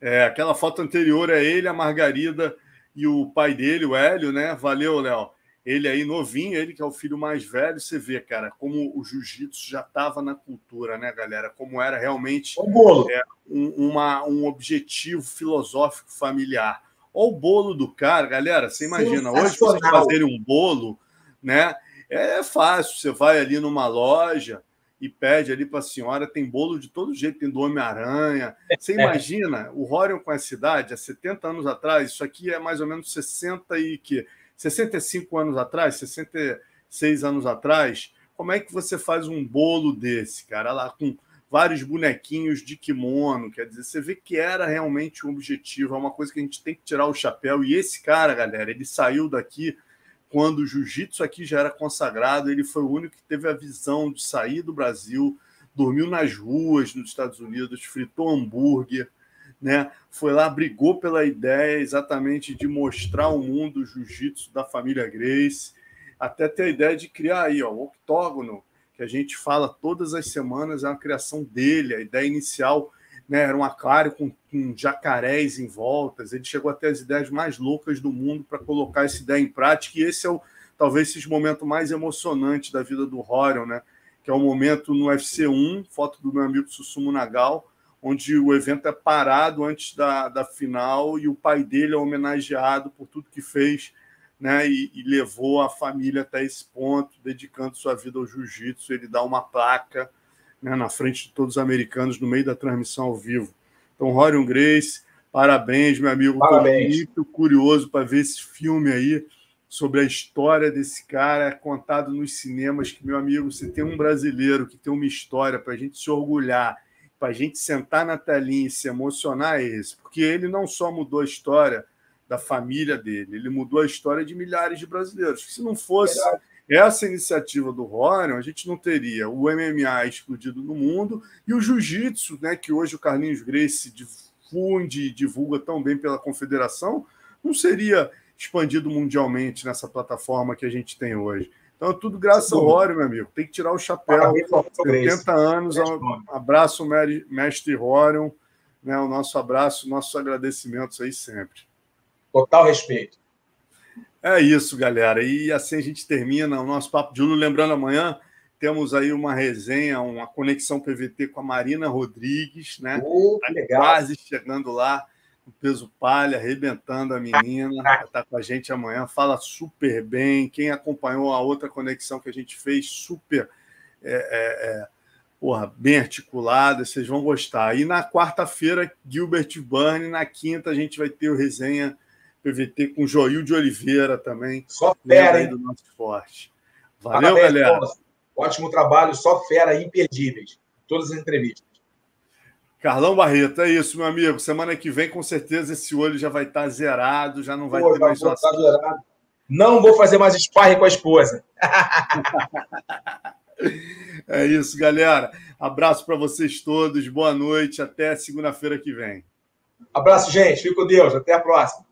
É, aquela foto anterior é ele, a Margarida e o pai dele, o Hélio, né? Valeu, Léo. Ele aí novinho, ele que é o filho mais velho, você vê, cara, como o jiu-jitsu já estava na cultura, né, galera? Como era realmente é, um, uma, um objetivo filosófico familiar. Olha o bolo do cara, galera. Você imagina, hoje você fazer um bolo, né? É fácil. Você vai ali numa loja, e pede ali para a senhora, tem bolo de todo jeito, tem do Homem-Aranha. Você é. imagina o Rorion com essa idade, há 70 anos atrás, isso aqui é mais ou menos 60 e que 65 anos atrás, 66 anos atrás, como é que você faz um bolo desse, cara, lá com vários bonequinhos de kimono, quer dizer, você vê que era realmente um objetivo, é uma coisa que a gente tem que tirar o chapéu, e esse cara, galera, ele saiu daqui quando o jiu-jitsu aqui já era consagrado, ele foi o único que teve a visão de sair do Brasil, dormiu nas ruas nos Estados Unidos, fritou hambúrguer, né? Foi lá, brigou pela ideia exatamente de mostrar ao mundo o jiu-jitsu da família Grace, até ter a ideia de criar aí, ó, o octógono, que a gente fala todas as semanas, é uma criação dele, a ideia inicial né, era um aquário com, com jacarés em voltas. Ele chegou até as ideias mais loucas do mundo para colocar essa ideia em prática, e esse é o talvez esse momento mais emocionante da vida do Horion, né? Que é o momento no UFC 1, foto do meu amigo Susumu Nagal, onde o evento é parado antes da, da final e o pai dele é homenageado por tudo que fez, né? E, e levou a família até esse ponto, dedicando sua vida ao jiu-jitsu. Ele dá uma placa né, na frente de todos os americanos no meio da transmissão ao vivo. Então, Rorion Grace, parabéns, meu amigo. Parabéns. muito curioso para ver esse filme aí sobre a história desse cara contado nos cinemas. Que, meu amigo, você tem um brasileiro que tem uma história para a gente se orgulhar, para a gente sentar na telinha e se emocionar é esse, porque ele não só mudou a história da família dele, ele mudou a história de milhares de brasileiros. Se não fosse essa iniciativa do Rorion, a gente não teria o MMA explodido no mundo e o jiu-jitsu, né, que hoje o Carlinhos Grace difunde e divulga tão bem pela confederação, não seria expandido mundialmente nessa plataforma que a gente tem hoje. Então, tudo graças ao Rorion, meu amigo. Tem que tirar o chapéu. 70 anos, um abraço, mestre Rorion. Né, o nosso abraço, nossos agradecimentos aí sempre. Total respeito. É isso, galera. E assim a gente termina o nosso Papo de Uno. Lembrando, amanhã temos aí uma resenha, uma conexão PVT com a Marina Rodrigues, né? Oh, tá legal. Quase chegando lá, o peso palha, arrebentando a menina. Vai estar com a gente amanhã. Fala super bem. Quem acompanhou a outra conexão que a gente fez, super é, é, é, porra, bem articulada, vocês vão gostar. E na quarta-feira, Gilbert Burn. Na quinta, a gente vai ter o resenha PVT com Joil de Oliveira também. Só fera, hein? do nosso esporte. Valeu, Parabéns, galera. Ótimo trabalho, só fera, imperdíveis. Todas as entrevistas. Carlão Barreto, é isso, meu amigo. Semana que vem, com certeza, esse olho já vai estar zerado, já não vai Pô, ter mais tá zerado. Não vou fazer mais sparring com a esposa. é isso, galera. Abraço para vocês todos. Boa noite. Até segunda-feira que vem. Abraço, gente. Fique com Deus. Até a próxima.